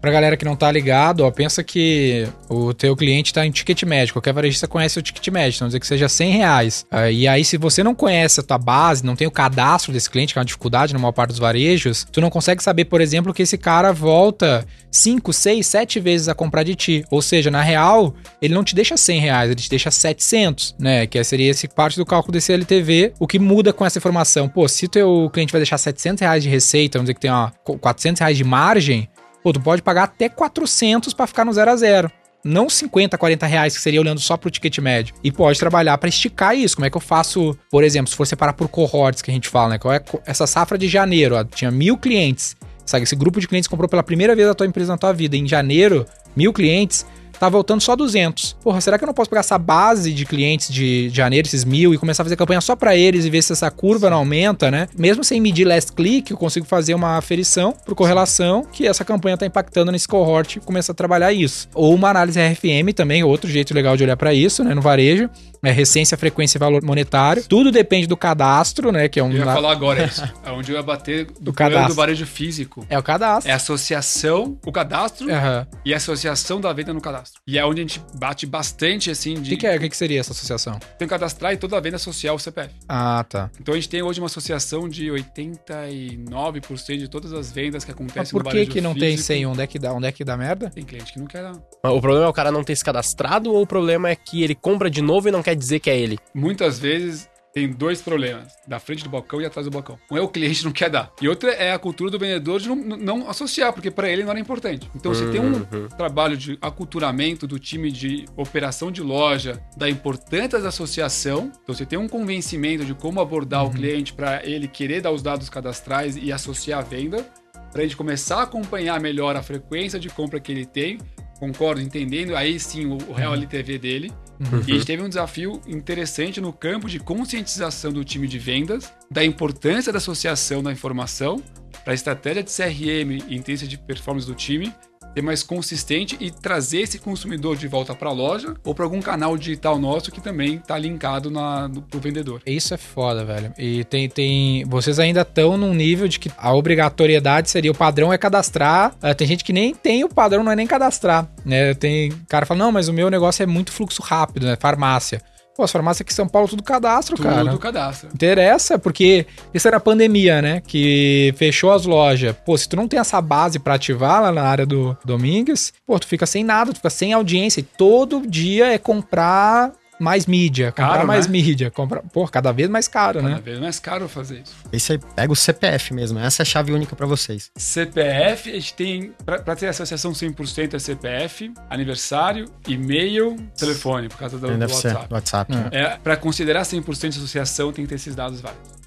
Pra galera que não tá ligado, ó, pensa que o teu cliente está em ticket médio. Qualquer varejista conhece o ticket médio, então dizer que seja 100 reais. Uh, e aí, se você não conhece a tua base, não tem o cadastro desse cliente, que é uma dificuldade na maior parte dos varejos, tu não consegue saber, por exemplo, que esse cara volta 5, 6, 7 sete vezes a comprar de ti. Ou seja, na real, ele não te deixa 100 reais, ele te deixa 700, né? Que seria esse parte do cálculo desse LTV. O que muda com essa informação? Pô, se o teu cliente vai deixar 700 reais de receita, vamos dizer que tem ó, 400 reais de margem, pô, tu pode pagar até 400 para ficar no zero a zero não 50, 40 reais que seria olhando só pro ticket médio. E pode trabalhar para esticar isso. Como é que eu faço, por exemplo, se for separar por cohorts que a gente fala, né? Qual é essa safra de janeiro? Ó, tinha mil clientes. Sabe, esse grupo de clientes comprou pela primeira vez a tua empresa na tua vida. Em janeiro, mil clientes tá voltando só 200. Porra, será que eu não posso pegar essa base de clientes de, janeiro, esses mil, e começar a fazer campanha só para eles e ver se essa curva não aumenta, né? Mesmo sem medir last click, eu consigo fazer uma aferição por correlação que essa campanha tá impactando nesse cohort e começar a trabalhar isso. Ou uma análise RFM também, outro jeito legal de olhar para isso, né, no varejo. É recência, frequência e valor monetário. Tudo depende do cadastro, né? Que é um. Eu ia falar agora isso. [LAUGHS] É onde eu ia bater do, do cadastro do varejo físico. É o cadastro. É a associação, o cadastro uhum. e a associação da venda no cadastro. E é onde a gente bate bastante, assim, de... O que, que, é? O que, que seria essa associação? Tem que cadastrar e toda a venda social o CPF. Ah, tá. Então a gente tem hoje uma associação de 89% de todas as vendas que acontecem Mas por que que não físico. tem 100? Onde é que dá? Onde é que dá merda? Tem cliente que não quer dar. O problema é o cara não ter se cadastrado ou o problema é que ele compra de novo e não quer dizer que é ele? Muitas vezes tem dois problemas, da frente do balcão e atrás do balcão. Um é o cliente não quer dar, e outro é a cultura do vendedor de não, não associar, porque para ele não era importante. Então, você tem um uhum. trabalho de aculturamento do time de operação de loja, da importância da associação. Então, você tem um convencimento de como abordar uhum. o cliente para ele querer dar os dados cadastrais e associar a venda, para ele começar a acompanhar melhor a frequência de compra que ele tem. Concordo, entendendo aí sim o, o real uhum. LTV dele Uhum. E a gente teve um desafio interessante no campo de conscientização do time de vendas, da importância da associação da informação para a estratégia de CRM e inteligência de performance do time ser mais consistente e trazer esse consumidor de volta para a loja ou para algum canal digital nosso que também está linkado na, no, pro vendedor. Isso é foda, velho. E tem, tem vocês ainda estão num nível de que a obrigatoriedade seria o padrão é cadastrar. Uh, tem gente que nem tem o padrão, não é nem cadastrar. Né? Tem cara fala, não, mas o meu negócio é muito fluxo rápido, né? Farmácia. Pô, as farmácias aqui em São Paulo, tudo cadastro, tudo cara. Tudo cadastro. Interessa, porque isso era a pandemia, né? Que fechou as lojas. Pô, se tu não tem essa base para ativar lá na área do Domingues, pô, tu fica sem nada, tu fica sem audiência. E todo dia é comprar mais mídia, comprar caro, mais né? mídia, comprar, pô, cada vez mais caro, cada né? Cada vez mais caro fazer isso. Esse aí pega o CPF mesmo, essa é a chave única para vocês. CPF, a gente tem, para ter associação 100% é CPF, aniversário, e-mail, telefone, por causa do, do WhatsApp. WhatsApp. É, é para considerar 100% de associação tem que ter esses dados válidos.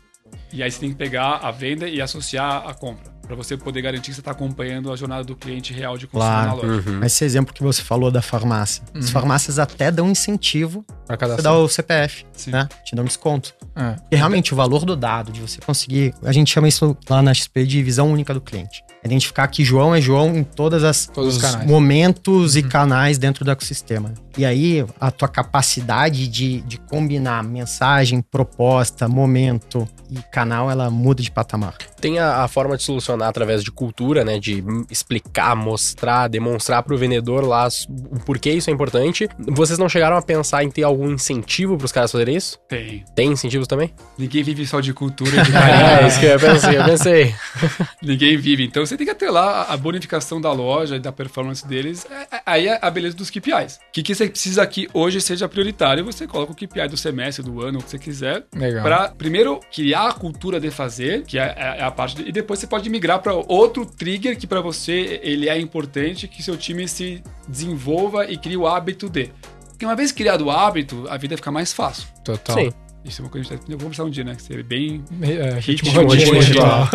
E aí você tem que pegar a venda e associar a compra para você poder garantir que você está acompanhando a jornada do cliente real de consumo claro. na loja. Uhum. Esse exemplo que você falou da farmácia. Uhum. As farmácias até dão incentivo para você dar o CPF, Sim. né? Te dão desconto. É. E realmente o valor do dado, de você conseguir. A gente chama isso lá na XP de visão única do cliente. Identificar que João é João em todas as Todos os momentos uhum. e canais dentro do ecossistema. E aí, a tua capacidade de, de combinar mensagem, proposta, momento e canal, ela muda de patamar. Tem a, a forma de solucionar através de cultura, né? De explicar, mostrar, demonstrar para o vendedor lá o porquê isso é importante. Vocês não chegaram a pensar em ter algum incentivo para os caras fazerem isso? Tem. Tem incentivos também? Ninguém vive só de cultura. De [LAUGHS] é, isso que eu pensei, eu pensei. [LAUGHS] Ninguém vive. Então você tem que ter lá a bonificação da loja e da performance deles. É, é, aí é a beleza dos KPIs. O que, que você precisa que hoje seja prioritário? Você coloca o KPI do semestre, do ano, o que você quiser. Legal. Para primeiro criar a cultura de fazer, que é, é, é a parte. De, e depois você pode migrar para outro trigger que para você ele é importante, que seu time se desenvolva e crie o hábito de. Porque uma vez criado o hábito, a vida fica mais fácil. Total. Sim. Isso é uma coisa que a gente tá, vamos um dia, né? Que é bem é, ritmo, ritmo ritual.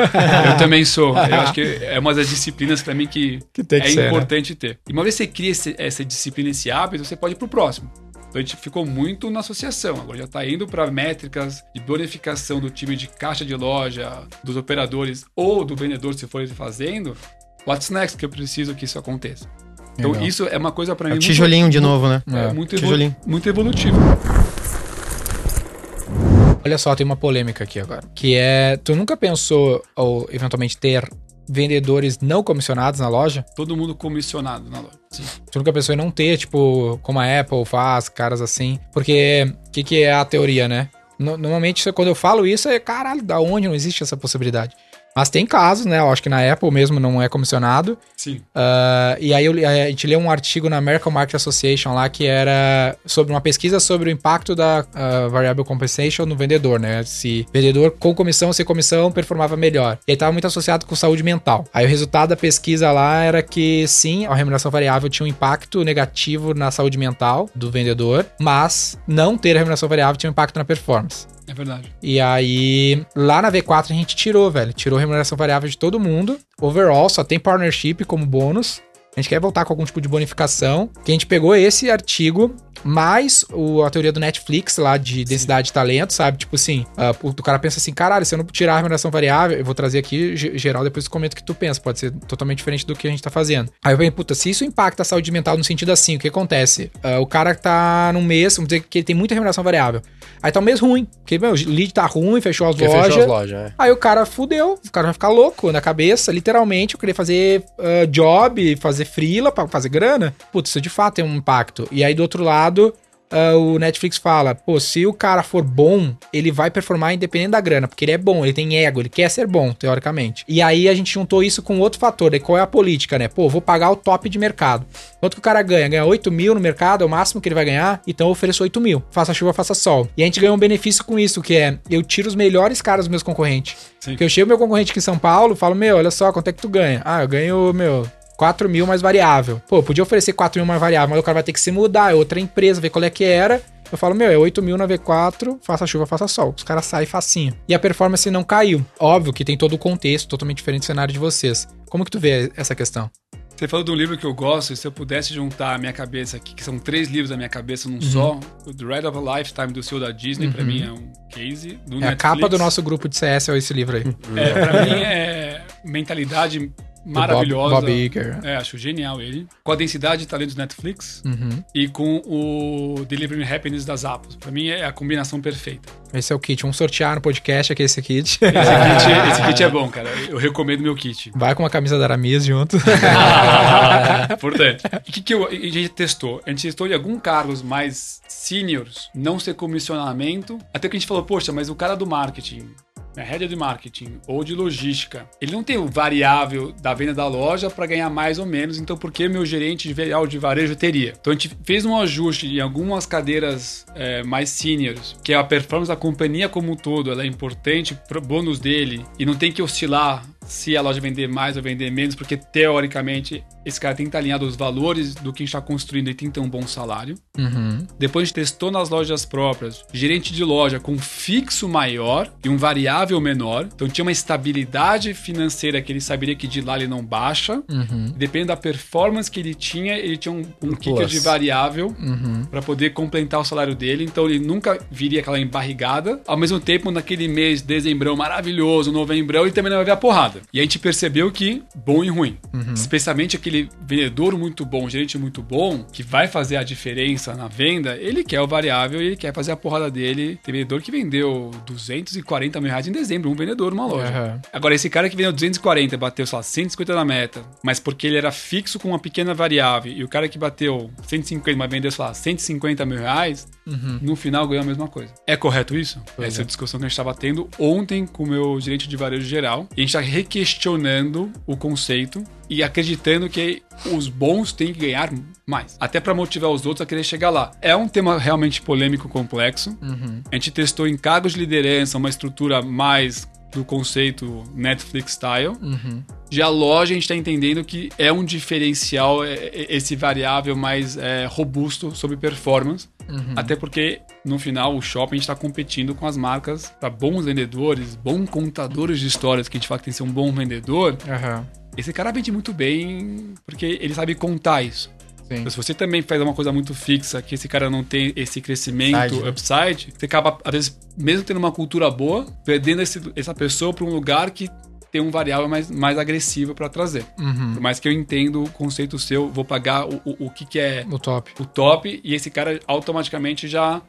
Eu também sou. [LAUGHS] Eu acho que é uma das disciplinas para mim que, que, que é ser, né? importante né? ter. E uma vez que você cria esse, essa disciplina, esse hábito, você pode ir pro próximo. Então a gente ficou muito na associação. Agora já está indo para métricas de bonificação do time de caixa de loja, dos operadores ou do vendedor, se for fazendo. What's next que eu preciso que isso aconteça? Então Legal. isso é uma coisa para é mim. tijolinho muito, de novo, né? É, é muito, evolu muito evolutivo. Olha só, tem uma polêmica aqui agora. Que é, tu nunca pensou, ou eventualmente ter vendedores não comissionados na loja? Todo mundo comissionado na loja. Sim. Tu nunca pensou em não ter, tipo, como a Apple faz, caras assim? Porque o que, que é a teoria, né? No, normalmente, quando eu falo isso, é caralho, da onde não existe essa possibilidade? Mas tem casos, né? Eu acho que na Apple mesmo não é comissionado. Sim. Uh, e aí eu, a gente leu um artigo na American Market Association lá que era sobre uma pesquisa sobre o impacto da uh, Variable Compensation no vendedor, né? Se vendedor com comissão ou sem comissão performava melhor. E aí estava muito associado com saúde mental. Aí o resultado da pesquisa lá era que sim, a remuneração variável tinha um impacto negativo na saúde mental do vendedor, mas não ter a remuneração variável tinha um impacto na performance. É verdade. E aí, lá na V4 a gente tirou, velho. Tirou remuneração variável de todo mundo. Overall, só tem partnership como bônus. A gente quer voltar com algum tipo de bonificação. Que a gente pegou esse artigo mais o, a teoria do Netflix lá de densidade Sim. de talento, sabe? Tipo assim, uh, o cara pensa assim, caralho, se eu não tirar a remuneração variável, eu vou trazer aqui, geral, depois comento o que tu pensa, pode ser totalmente diferente do que a gente tá fazendo. Aí eu pensei, puta, se isso impacta a saúde mental no sentido assim, o que acontece? Uh, o cara tá num mês, vamos dizer que ele tem muita remuneração variável. Aí tá um mês ruim, porque, meu, o lead tá ruim, fechou as porque lojas. Fechou as lojas é. Aí o cara fudeu, o cara vai ficar louco na cabeça, literalmente, eu queria fazer uh, job, fazer freela pra fazer grana. Putz, isso de fato tem um impacto. E aí do outro lado, uh, o Netflix fala, pô, se o cara for bom, ele vai performar independente da grana, porque ele é bom, ele tem ego, ele quer ser bom, teoricamente. E aí a gente juntou isso com outro fator, daí qual é a política, né? Pô, vou pagar o top de mercado. Quanto que o cara ganha? Ganha 8 mil no mercado, é o máximo que ele vai ganhar, então eu ofereço 8 mil. Faça chuva, faça sol. E a gente ganha um benefício com isso, que é, eu tiro os melhores caras dos meus concorrentes. Sim. Porque eu chego meu concorrente aqui em São Paulo, falo, meu, olha só, quanto é que tu ganha? Ah, eu ganho, meu, 4 mil mais variável. Pô, podia oferecer 4 mil mais variável, mas o cara vai ter que se mudar, é outra empresa, ver qual é que era. Eu falo, meu, é 8 mil na V4, faça chuva, faça sol. Os caras saem facinho. E a performance não caiu. Óbvio que tem todo o contexto, totalmente diferente do cenário de vocês. Como que tu vê essa questão? Você falou de um livro que eu gosto, e se eu pudesse juntar a minha cabeça aqui, que são três livros da minha cabeça num uhum. só, o Ride of a Lifetime do CEO da Disney, uhum. pra mim é um case do é Netflix. A capa do nosso grupo de CS é esse livro aí. É, pra mim é mentalidade maravilhosa. Bob, Bob Iger. É, acho genial ele. Com a densidade de talentos Netflix uhum. e com o Delivering Happiness das Apples. Pra mim é a combinação perfeita. Esse é o kit. Vamos sortear no podcast aqui esse kit. Esse kit, [LAUGHS] esse kit é bom, cara. Eu recomendo meu kit. Vai com uma camisa da Aramis junto. [LAUGHS] Importante. O que, que eu, a gente testou? A gente testou em alguns cargos mais seniors, não ser comissionamento. Até que a gente falou, poxa, mas o cara do marketing né, head de marketing ou de logística, ele não tem o variável da venda da loja para ganhar mais ou menos, então por que meu gerente de, varejo teria? Então a gente fez um ajuste em algumas cadeiras é, mais seniors, que é a performance da companhia como um todo, ela é importante para o bônus dele e não tem que oscilar se a loja vender mais ou vender menos, porque teoricamente esse cara tem que estar alinhado aos valores do que a gente está construindo e tem que ter um bom salário. Uhum. Depois a gente testou nas lojas próprias, gerente de loja com fixo maior e um variável menor. Então tinha uma estabilidade financeira que ele saberia que de lá ele não baixa. Uhum. Dependendo da performance que ele tinha, ele tinha um, um kicker de variável uhum. para poder complementar o salário dele. Então ele nunca viria aquela embarrigada. Ao mesmo tempo, naquele mês, dezembrão maravilhoso, novembrão, ele também não vai ver a porrada. E a gente percebeu que bom e ruim. Uhum. Especialmente aquele vendedor muito bom, gerente muito bom, que vai fazer a diferença na venda, ele quer o variável e ele quer fazer a porrada dele. Tem vendedor que vendeu 240 mil reais em dezembro, um vendedor numa loja. Uhum. Agora, esse cara que vendeu 240 bateu, sei lá, 150 na meta, mas porque ele era fixo com uma pequena variável, e o cara que bateu 150, mas vendeu, sei lá, 150 mil reais, uhum. no final ganhou a mesma coisa. É correto isso? Pois Essa é discussão que a gente estava tendo ontem com o meu gerente de varejo geral. E a gente está questionando o conceito e acreditando que os bons têm que ganhar mais. Até para motivar os outros a querer chegar lá. É um tema realmente polêmico complexo. Uhum. A gente testou em cargos de liderança uma estrutura mais do conceito Netflix style. Uhum. Já a loja a gente está entendendo que é um diferencial é, é, esse variável mais é, robusto sobre performance. Uhum. Até porque no final o shopping está competindo com as marcas para bons vendedores, bons contadores de histórias que a gente fala que tem que ser um bom vendedor. Uhum. Esse cara vende muito bem porque ele sabe contar isso. Então, se você também faz uma coisa muito fixa, que esse cara não tem esse crescimento upside, né? upside você acaba, às vezes, mesmo tendo uma cultura boa, perdendo esse, essa pessoa para um lugar que tem um variável mais, mais agressivo para trazer. Uhum. Por mais que eu entendo o conceito seu, vou pagar o, o, o que, que é o top. o top, e esse cara automaticamente já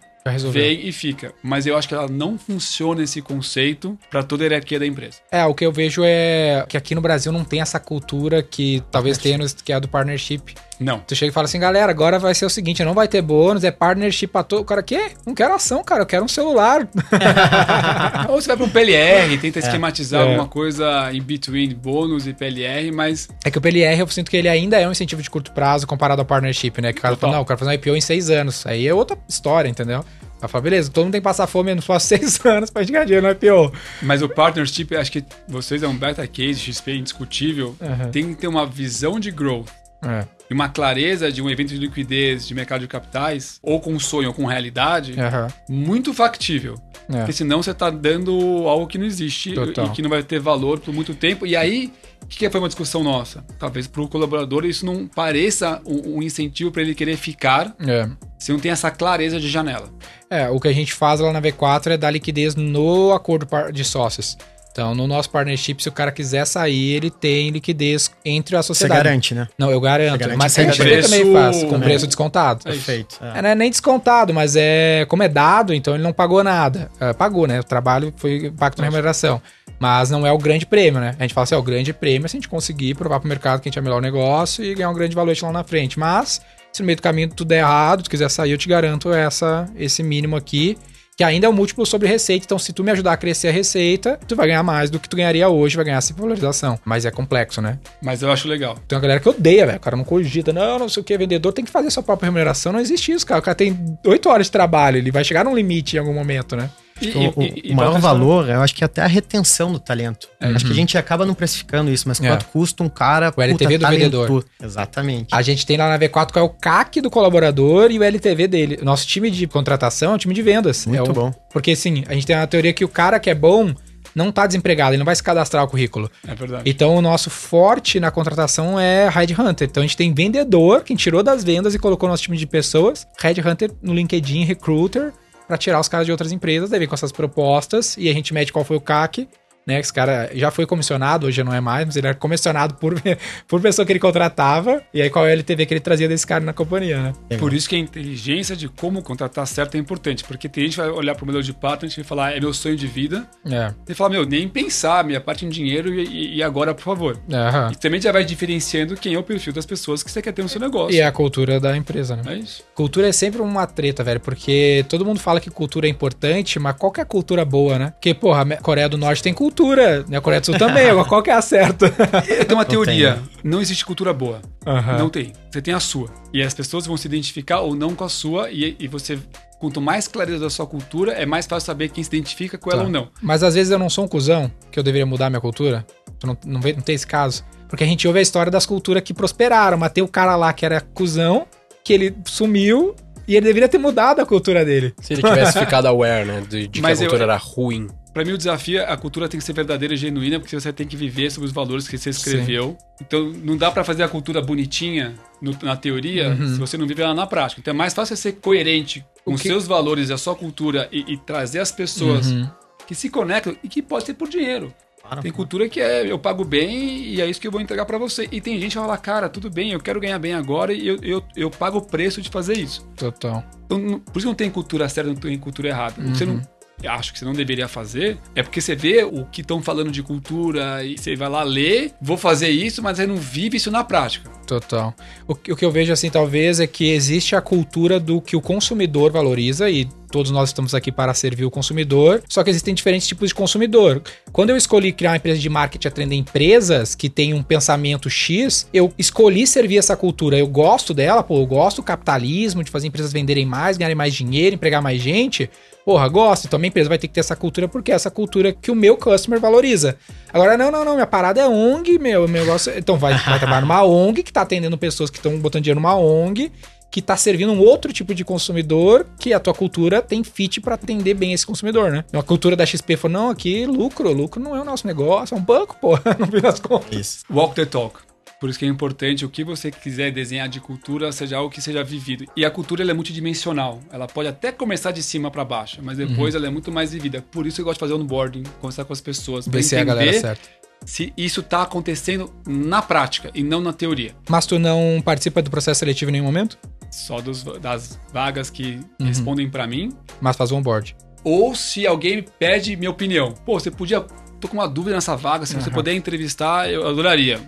vem e fica. Mas eu acho que ela não funciona esse conceito para toda a hierarquia da empresa. É, o que eu vejo é que aqui no Brasil não tem essa cultura que talvez tenha, que é a do partnership Não. Tu chega e fala assim, galera, agora vai ser o seguinte, não vai ter bônus, é partnership pra todo. O cara, quê? Não quero ação, cara, eu quero um celular. [LAUGHS] Ou você vai para um PLR, tenta esquematizar É. alguma coisa in between bônus e PLR, mas É que o PLR eu sinto que ele ainda é um incentivo de curto prazo comparado ao partnership, né? Que o cara Total. fala, não, eu quero fazer um IPO em seis anos. Aí é outra história, entendeu? Aí fala, beleza, todo mundo tem que passar fome nos próximos [LAUGHS] seis anos pra gente ganhar dinheiro no IPO. Mas o partnership, acho que vocês é um beta case, XP indiscutível. Uhum. Tem que ter uma visão de growth É. e uma clareza de um evento de liquidez de mercado de capitais, ou com sonho ou com realidade, Aham. muito factível. É. Porque senão você tá dando algo que não existe Total. e que não vai ter valor por muito tempo. E aí, o que, foi uma discussão nossa? Talvez para o colaborador isso não pareça um, incentivo para ele querer ficar É. se não tem essa clareza de janela. É, o que a gente faz lá na V4 é dar liquidez no acordo de sócios. Então, no nosso partnership, se o cara quiser sair, ele tem liquidez entre a Você sociedade. garante, né? Não, eu garanto. Você garante mas gente preço também faz, com também. preço descontado. É. Perfeito. É, não é nem descontado, mas é como é dado, então ele não pagou nada. É, pagou, né? O trabalho foi impacto na remuneração. Mas não é o grande prêmio, né? A gente fala assim, ó, o grande prêmio é se a gente conseguir provar pro mercado que a gente é o melhor negócio e ganhar um grande valor lá na frente. Mas, se no meio do caminho tudo der errado, tu quiser sair, eu te garanto essa, esse mínimo aqui, que ainda é um múltiplo sobre receita. Então, se tu me ajudar a crescer a receita, tu vai ganhar mais do que tu ganharia hoje, vai ganhar essa valorização. Mas é complexo, né? Mas eu acho legal. Tem uma galera que odeia, velho. O cara não cogita. Não, não sei o que. Vendedor tem que fazer sua própria remuneração. Não existe isso, cara. O cara tem 8 horas de trabalho. Ele vai chegar num limite em algum momento, né? E, O, o- e- o maior valor, eu acho que é até a retenção do talento. Acho que a gente acaba não precificando isso, mas É. quanto custa um cara O LTV do talentoso. vendedor. Exatamente. A gente tem lá na V4 qual é o CAC do colaborador e o LTV dele. O nosso time de contratação é um time de vendas. Muito é o- bom. Porque, assim, a gente tem uma teoria que o cara que é bom não tá desempregado. Ele não vai se cadastrar ao currículo. É verdade. Então, o nosso forte na contratação é Headhunter. Então, a gente tem vendedor, que gente tirou das vendas e colocou no nosso time de pessoas. Headhunter no LinkedIn, Recruiter, para tirar os caras de outras empresas, daí vem com essas propostas e a gente mede qual foi o CAC. Né, esse cara já foi comissionado, hoje não é mais, mas ele era comissionado por, [LAUGHS] por pessoa que ele contratava. E aí qual é o LTV que ele trazia desse cara na companhia, né? Por isso que a inteligência de como contratar certo é importante. Porque tem gente que vai olhar para o modelo de partner e vai falar, é meu sonho de vida. É. E fala, meu, nem pensar, minha parte em dinheiro e, e- agora, por favor. Aham. E também já vai diferenciando quem é o perfil das pessoas que você quer ter no seu negócio. E é a cultura da empresa, né? É isso. Cultura é sempre uma treta, velho, porque todo mundo fala que cultura é importante, mas qual que é a cultura boa, né? Porque, porra, a Coreia do Norte tem cultura, né? A Coreia do Sul também, [LAUGHS] agora qual que é a certa? Eu tenho uma teoria. tem, Não existe cultura boa. Aham. Não tem. Você tem a sua. E as pessoas vão se identificar ou não com a sua. E, e você, quanto mais clareza da sua cultura, é mais fácil saber quem se identifica com ela Tá. ou não. Mas às vezes eu não sou um cuzão, que eu deveria mudar minha cultura. Tu Não, não, não tem esse caso. Porque a gente ouve a história das culturas que prosperaram, mas tem o cara lá que era cuzão, que ele sumiu e ele deveria ter mudado a cultura dele. Se ele tivesse [LAUGHS] ficado aware, né? De, de que a eu- cultura era ruim. Pra mim, o desafio é a cultura tem que ser verdadeira e genuína, porque você tem que viver sobre os valores que você escreveu. Então, não dá pra fazer a cultura bonitinha no- na teoria Uhum. se você não vive ela na prática. Então, é mais fácil você ser coerente com os que- seus valores e a sua cultura e, e trazer as pessoas Uhum. que se conectam e que pode ser por dinheiro. Claro. Tem cultura que é eu pago bem e é isso que eu vou entregar pra você. E tem gente que fala, cara, tudo bem, eu quero ganhar bem agora e eu, eu, eu pago o preço de fazer isso. Total. Então, por isso que não tem cultura certa, não tem cultura errada. Que Você Uhum. não eu acho que você não deveria fazer é porque você vê o que estão falando de cultura e você vai lá ler, vou fazer isso, mas você não vive isso na prática. Total. O, que- o que eu vejo assim, talvez, é que existe a cultura do que o consumidor valoriza e todos nós estamos aqui para servir o consumidor, só que existem diferentes tipos de consumidor. Quando eu escolhi criar uma empresa de marketing atendendo empresas que têm um pensamento X, eu escolhi servir essa cultura. Eu gosto dela, pô, eu gosto do capitalismo, de fazer empresas venderem mais, ganharem mais dinheiro, empregar mais gente. Porra, gosto. Então a minha empresa vai ter que ter essa cultura porque é essa cultura que o meu customer valoriza. Agora, não, não, não, minha parada é ONG, meu, meu negócio. Então vai, vai [LAUGHS] trabalhar numa ONG que tá atendendo pessoas que estão botando dinheiro numa ONG, que tá servindo um outro tipo de consumidor, que a tua cultura tem fit pra atender bem esse consumidor, né? Uma cultura da XP falou: não, aqui lucro, lucro não é o nosso negócio, é um banco, pô, [LAUGHS] no fim das contas. Isso. Walk the talk. Por isso que é importante o que você quiser desenhar de cultura seja algo que seja vivido. E a cultura ela é multidimensional. Ela pode até começar de cima para baixo, mas depois ela é muito mais vivida. Por isso eu gosto de fazer onboarding, conversar com as pessoas, Ver se é a galera certa. se isso tá acontecendo na prática e não na teoria. Mas tu não participa do processo seletivo em nenhum momento? Só dos- das vagas que respondem para mim. Mas faz o onboard. Ou se alguém me pede minha opinião. Pô, você podia. Tô com uma dúvida nessa vaga, se você puder entrevistar, eu adoraria.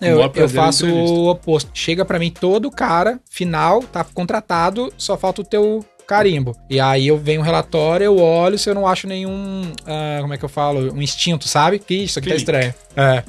Eu, eu faço o oposto. Chega para mim todo cara, final, tá contratado, só falta o teu carimbo. E aí eu venho um relatório, eu olho se eu não acho nenhum. Uh, como é que eu falo? Um instinto, sabe? Que isso aqui tá estranho. É.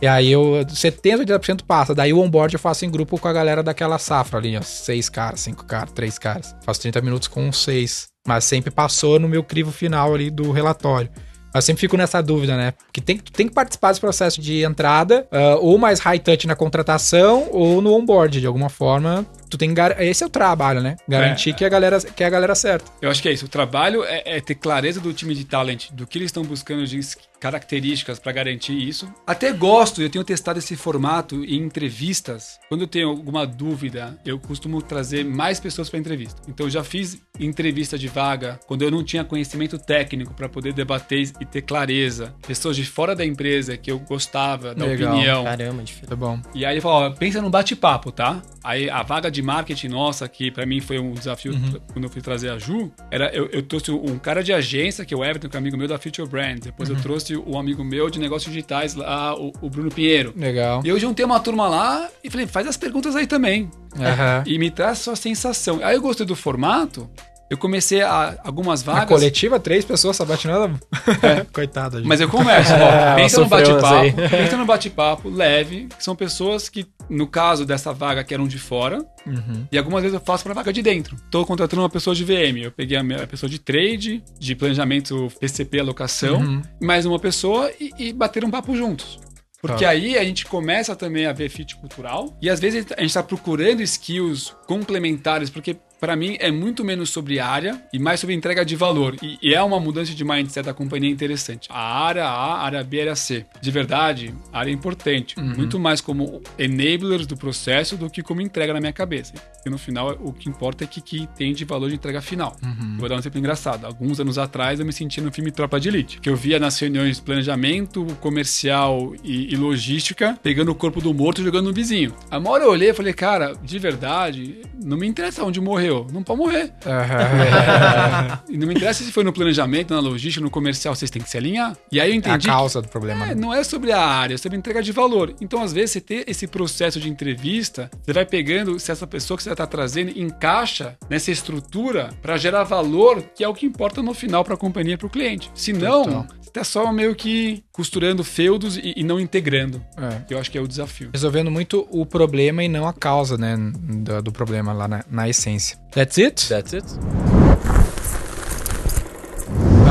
E aí eu 70, 80% passa. Daí o onboard eu faço em grupo com a galera daquela safra ali, ó. Seis caras, cinco caras, três caras. Faço 30 minutos com seis. Mas sempre passou no meu crivo final ali do relatório. Mas sempre fico nessa dúvida, né? Que tem, tem que participar desse processo de entrada, uh, ou mais high touch na contratação, ou no onboard. De alguma forma, tu tem esse é o trabalho, né? Garantir é, que a galera que é a galera certa. Eu acho que é isso. O trabalho é, é ter clareza do time de talent, do que eles estão buscando de características para garantir isso. Até gosto, eu tenho testado esse formato em entrevistas. Quando eu tenho alguma dúvida, eu costumo trazer mais pessoas para entrevista. Então eu já fiz entrevista de vaga quando eu não tinha conhecimento técnico para poder debater e ter clareza. Pessoas de fora da empresa que eu gostava da Legal. opinião. Caramba, difícil. Tá bom. E aí ele falou, ó, pensa num bate-papo, tá? Aí a vaga de marketing nossa, que para mim foi um desafio uhum. quando eu fui trazer a Ju, era eu, eu, trouxe um cara de agência, que é o Everton, que é amigo meu da Future Brand. Depois uhum. eu trouxe um amigo meu de negócios digitais lá, o, o, Bruno Pinheiro. Legal. E eu juntei uma turma lá e falei, faz as perguntas aí também. Uhum. E me traz sua sensação. Aí eu gostei do formato, eu comecei a algumas vagas. Na coletiva, três pessoas sabatinando. É. [LAUGHS] Coitada, gente. Mas eu começo. Ó, [LAUGHS] pensa no bate-papo. pensa no bate-papo leve, que são pessoas que, no caso dessa vaga, que eram de fora. Uhum. E algumas vezes eu faço para vaga de dentro. Estou contratando uma pessoa de VM. Eu peguei a, minha, a pessoa de trade, de planejamento PCP, alocação, uhum. mais uma pessoa e, e bater um papo juntos. Porque tá. aí a gente começa também a ver fit cultural e às vezes a gente está procurando skills complementares, porque para mim é muito menos sobre área e mais sobre entrega de valor. E, e, é uma mudança de mindset da companhia interessante. A área A, a área B, a área C. De verdade, a área é importante. Uhum. Muito mais como enablers do processo do que como entrega na minha cabeça. E no final, o que importa é que, que tem de valor de entrega final. Uhum. Vou dar um exemplo engraçado. Alguns anos atrás, eu me senti no filme Tropa de Elite, que eu via nas reuniões de planejamento comercial e, e logística, pegando o corpo do morto e jogando no vizinho. A uma hora eu olhei e falei, cara, de verdade, não me interessa onde morreu morreu, não pode morrer. e não me interessa se foi no planejamento, na logística, no comercial, vocês têm que se alinhar. E aí eu entendi. É a causa do problema. É, né? Não é sobre a área, é sobre entrega de valor. Então, às vezes, você ter esse processo de entrevista, você vai pegando se essa pessoa que você está trazendo encaixa nessa estrutura para gerar valor, que é o que importa no final para a companhia para o cliente. Se não, você está só meio que costurando feudos e, e não integrando. É. Eu acho que é o desafio. Resolvendo muito o problema e não a causa, né? Do, do problema lá na, na essência. That's it? That's it.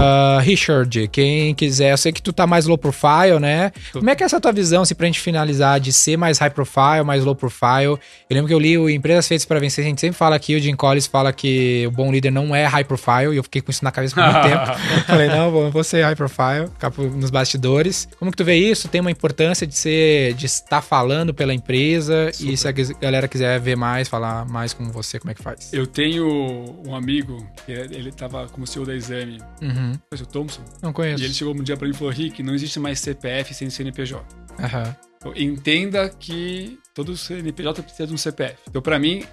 Uh, Richard, quem quiser, eu sei que tu tá mais low profile, né? Como é que é essa tua visão, assim, pra gente finalizar, de ser mais high profile, mais low profile? Eu lembro que eu li o Empresas Feitas para Vencer, a gente sempre fala aqui, o Jim Collins fala que o bom líder não é high profile, e eu fiquei com isso na cabeça por muito tempo. [LAUGHS] Falei, não, vou, vou ser high profile, ficar nos bastidores. Como que tu vê isso? Tem uma importância de ser, de estar falando pela empresa, Super. e se a galera quiser ver mais, falar mais com você, como é que faz? Eu tenho um amigo, ele tava como CEO da Exame, uhum. Uhum. Conhece o Thompson? Não conheço. E ele chegou um dia pra mim e falou: Rick, não existe mais CPF sem CNPJ. Uhum. Então, entenda que todo CNPJ precisa de um CPF. Então, para mim,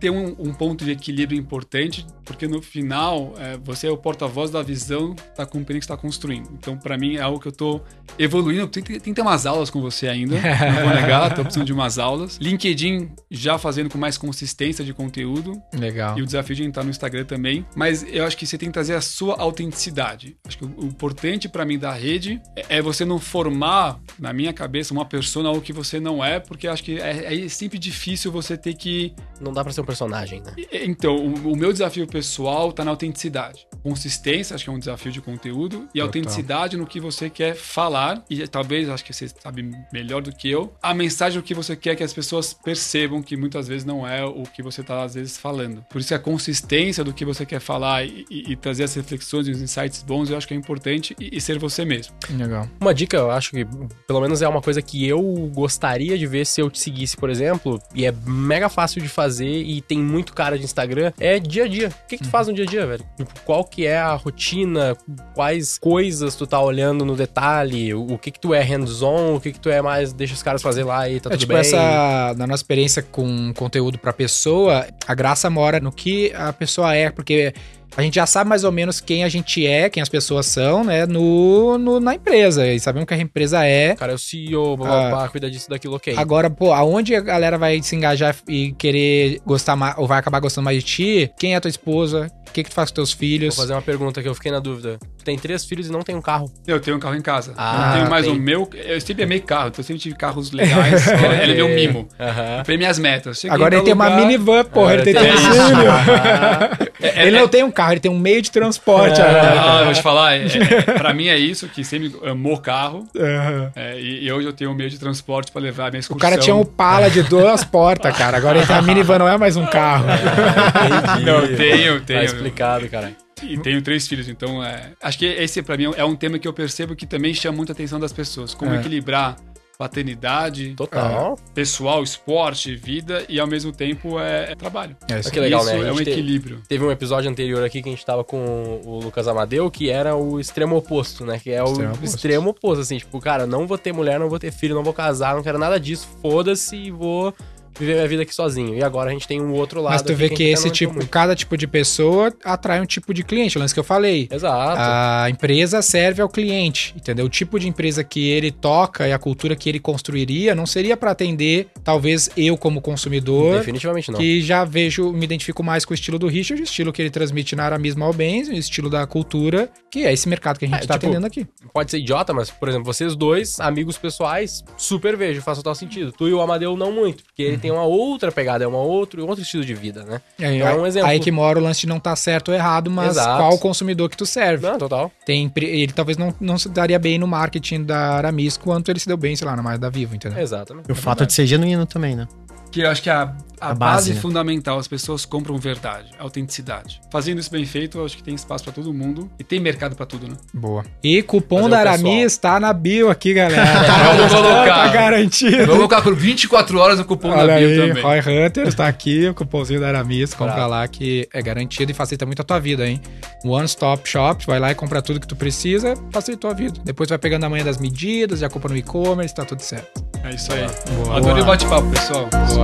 tem um, um, ponto de equilíbrio importante, porque no final é, você é o porta-voz da visão da companhia que está construindo. Então, para mim, é algo que eu estou evoluindo. Tem, tem, tem que ter umas aulas com você ainda, não vou negar, estou precisando de umas aulas. LinkedIn já fazendo com mais consistência de conteúdo. Legal. E o desafio de entrar no Instagram também. Mas eu acho que você tem que trazer a sua autenticidade. Acho que o, o importante para mim da rede é, é, você não formar, na minha cabeça, uma persona ou que você não é, porque acho que é, é sempre difícil você ter que. Não dá para ser personagem, né? Então, o, o meu desafio pessoal tá na autenticidade. Consistência, acho que é um desafio de conteúdo, e Total. autenticidade no que você quer falar, e talvez, acho que você sabe melhor do que eu, a mensagem do que você quer que as pessoas percebam que muitas vezes não é o que você tá, às vezes, falando. Por isso, a consistência do que você quer falar e, e, e trazer as reflexões e os insights bons, eu acho que é importante, e, e ser você mesmo. Legal. Uma dica, eu acho que, pelo menos é uma coisa que eu gostaria de ver se eu te seguisse, por exemplo, e é mega fácil de fazer e tem muito cara de Instagram, é dia a dia. O que, que tu faz no dia a dia, velho? Tipo, qual que é a rotina? Quais coisas tu tá olhando no detalhe? O, que que tu é hands-on? O que que tu é mais deixa os caras fazer lá e tá é, tudo tipo bem? essa, na nossa experiência com conteúdo pra pessoa, a graça mora no que a pessoa é, porque a gente já sabe mais ou menos quem a gente é, quem as pessoas são, né, no, no na empresa. E sabemos que a empresa é. Cara, é o CEO, babá, ah, cuida disso, daquilo, ok. Agora, pô, aonde a galera vai se engajar e querer gostar mais, ou vai acabar gostando mais de ti? Quem é a tua esposa? O que, que tu faz com teus filhos? Vou fazer uma pergunta que eu fiquei na dúvida. Tu tem três filhos e não tem um carro? Eu tenho um carro em casa. Ah, eu tenho mais tem. o meu. Eu sempre amei carro, então eu sempre tive carros legais. [LAUGHS] ele é meu mimo. Uhum. Foi minhas metas. Cheguei Agora ele tem lugar... uma minivan, porra. Ah, ele tem três filhos. ele não tem um carro, ele tem um meio de transporte. É. Ah, eu vou te falar. É, é, pra mim é isso, que sempre amou carro. Uhum. É, e, e, hoje eu tenho um meio de transporte pra levar a minha excursão. O cara tinha um Pala de duas portas, cara. Agora ele tem a minivan, não é mais um carro. É, não, tenho, tenho. Explicado, cara. E tenho três filhos, então é, acho que esse para mim é um tema que eu percebo que também chama muita atenção das pessoas. Como é. equilibrar paternidade, total, pessoal, esporte, vida e ao mesmo tempo é, é trabalho. É, isso que legal, isso né? É um equilíbrio. Teve um episódio anterior aqui que a gente tava com o Lucas Amadeu, que era o extremo oposto, né? Que é o extremo oposto, extremo oposto assim, tipo, cara, não vou ter mulher, não vou ter filho, não vou casar, não quero nada disso, foda-se e vou viver minha vida aqui sozinho. E agora a gente tem um outro lado. Mas tu vê que, que esse tipo, muito. cada tipo de pessoa atrai um tipo de cliente, o lance que eu falei. Exato. A empresa serve ao cliente, entendeu? O tipo de empresa que ele toca e a cultura que ele construiria não seria para atender, talvez eu como consumidor. Definitivamente não. Que já vejo, me identifico mais com o estilo do Richard, o estilo que ele transmite na Aramismo ao Bens, o estilo da cultura, que é esse mercado que a gente é, tá tipo, atendendo aqui. Pode ser idiota, mas, por exemplo, vocês dois, amigos pessoais, super vejo, faz total sentido. Tu e o Amadeu não muito, porque ele tem uma outra pegada, é uma outro, outro estilo de vida, né? É, então, é um exemplo. Aí que mora o lance de não estar tá certo ou errado, mas Exato. qual consumidor que tu serve. Não, total. Tem, ele talvez não, não se daria bem no marketing da Aramis quanto ele se deu bem, sei lá, na mais da Vivo, entendeu? Exatamente. E o é fato de ser genuíno também, né? Que eu acho que é a, a, a base, base né? fundamental, as pessoas compram verdade, autenticidade. Fazendo isso bem feito, eu acho que tem espaço para todo mundo e tem mercado para tudo, né? Boa. E cupom da Aramis está na bio aqui, galera. [LAUGHS] Vamos colocar. Tá garantido. Vamos colocar por 24 horas o cupom Olha da bio aí, também. Roy Hunter está aqui, o cupomzinho da Aramis, compra Bravo. lá que é garantido e facilita muito a tua vida, hein? One Stop Shop, vai lá e compra tudo que tu precisa, facilita a tua vida. Depois tu vai pegando a manhã das medidas, já compra no e-commerce, tá tudo certo. É isso aí. Boa. Adorei o bate-papo, pessoal. Boa,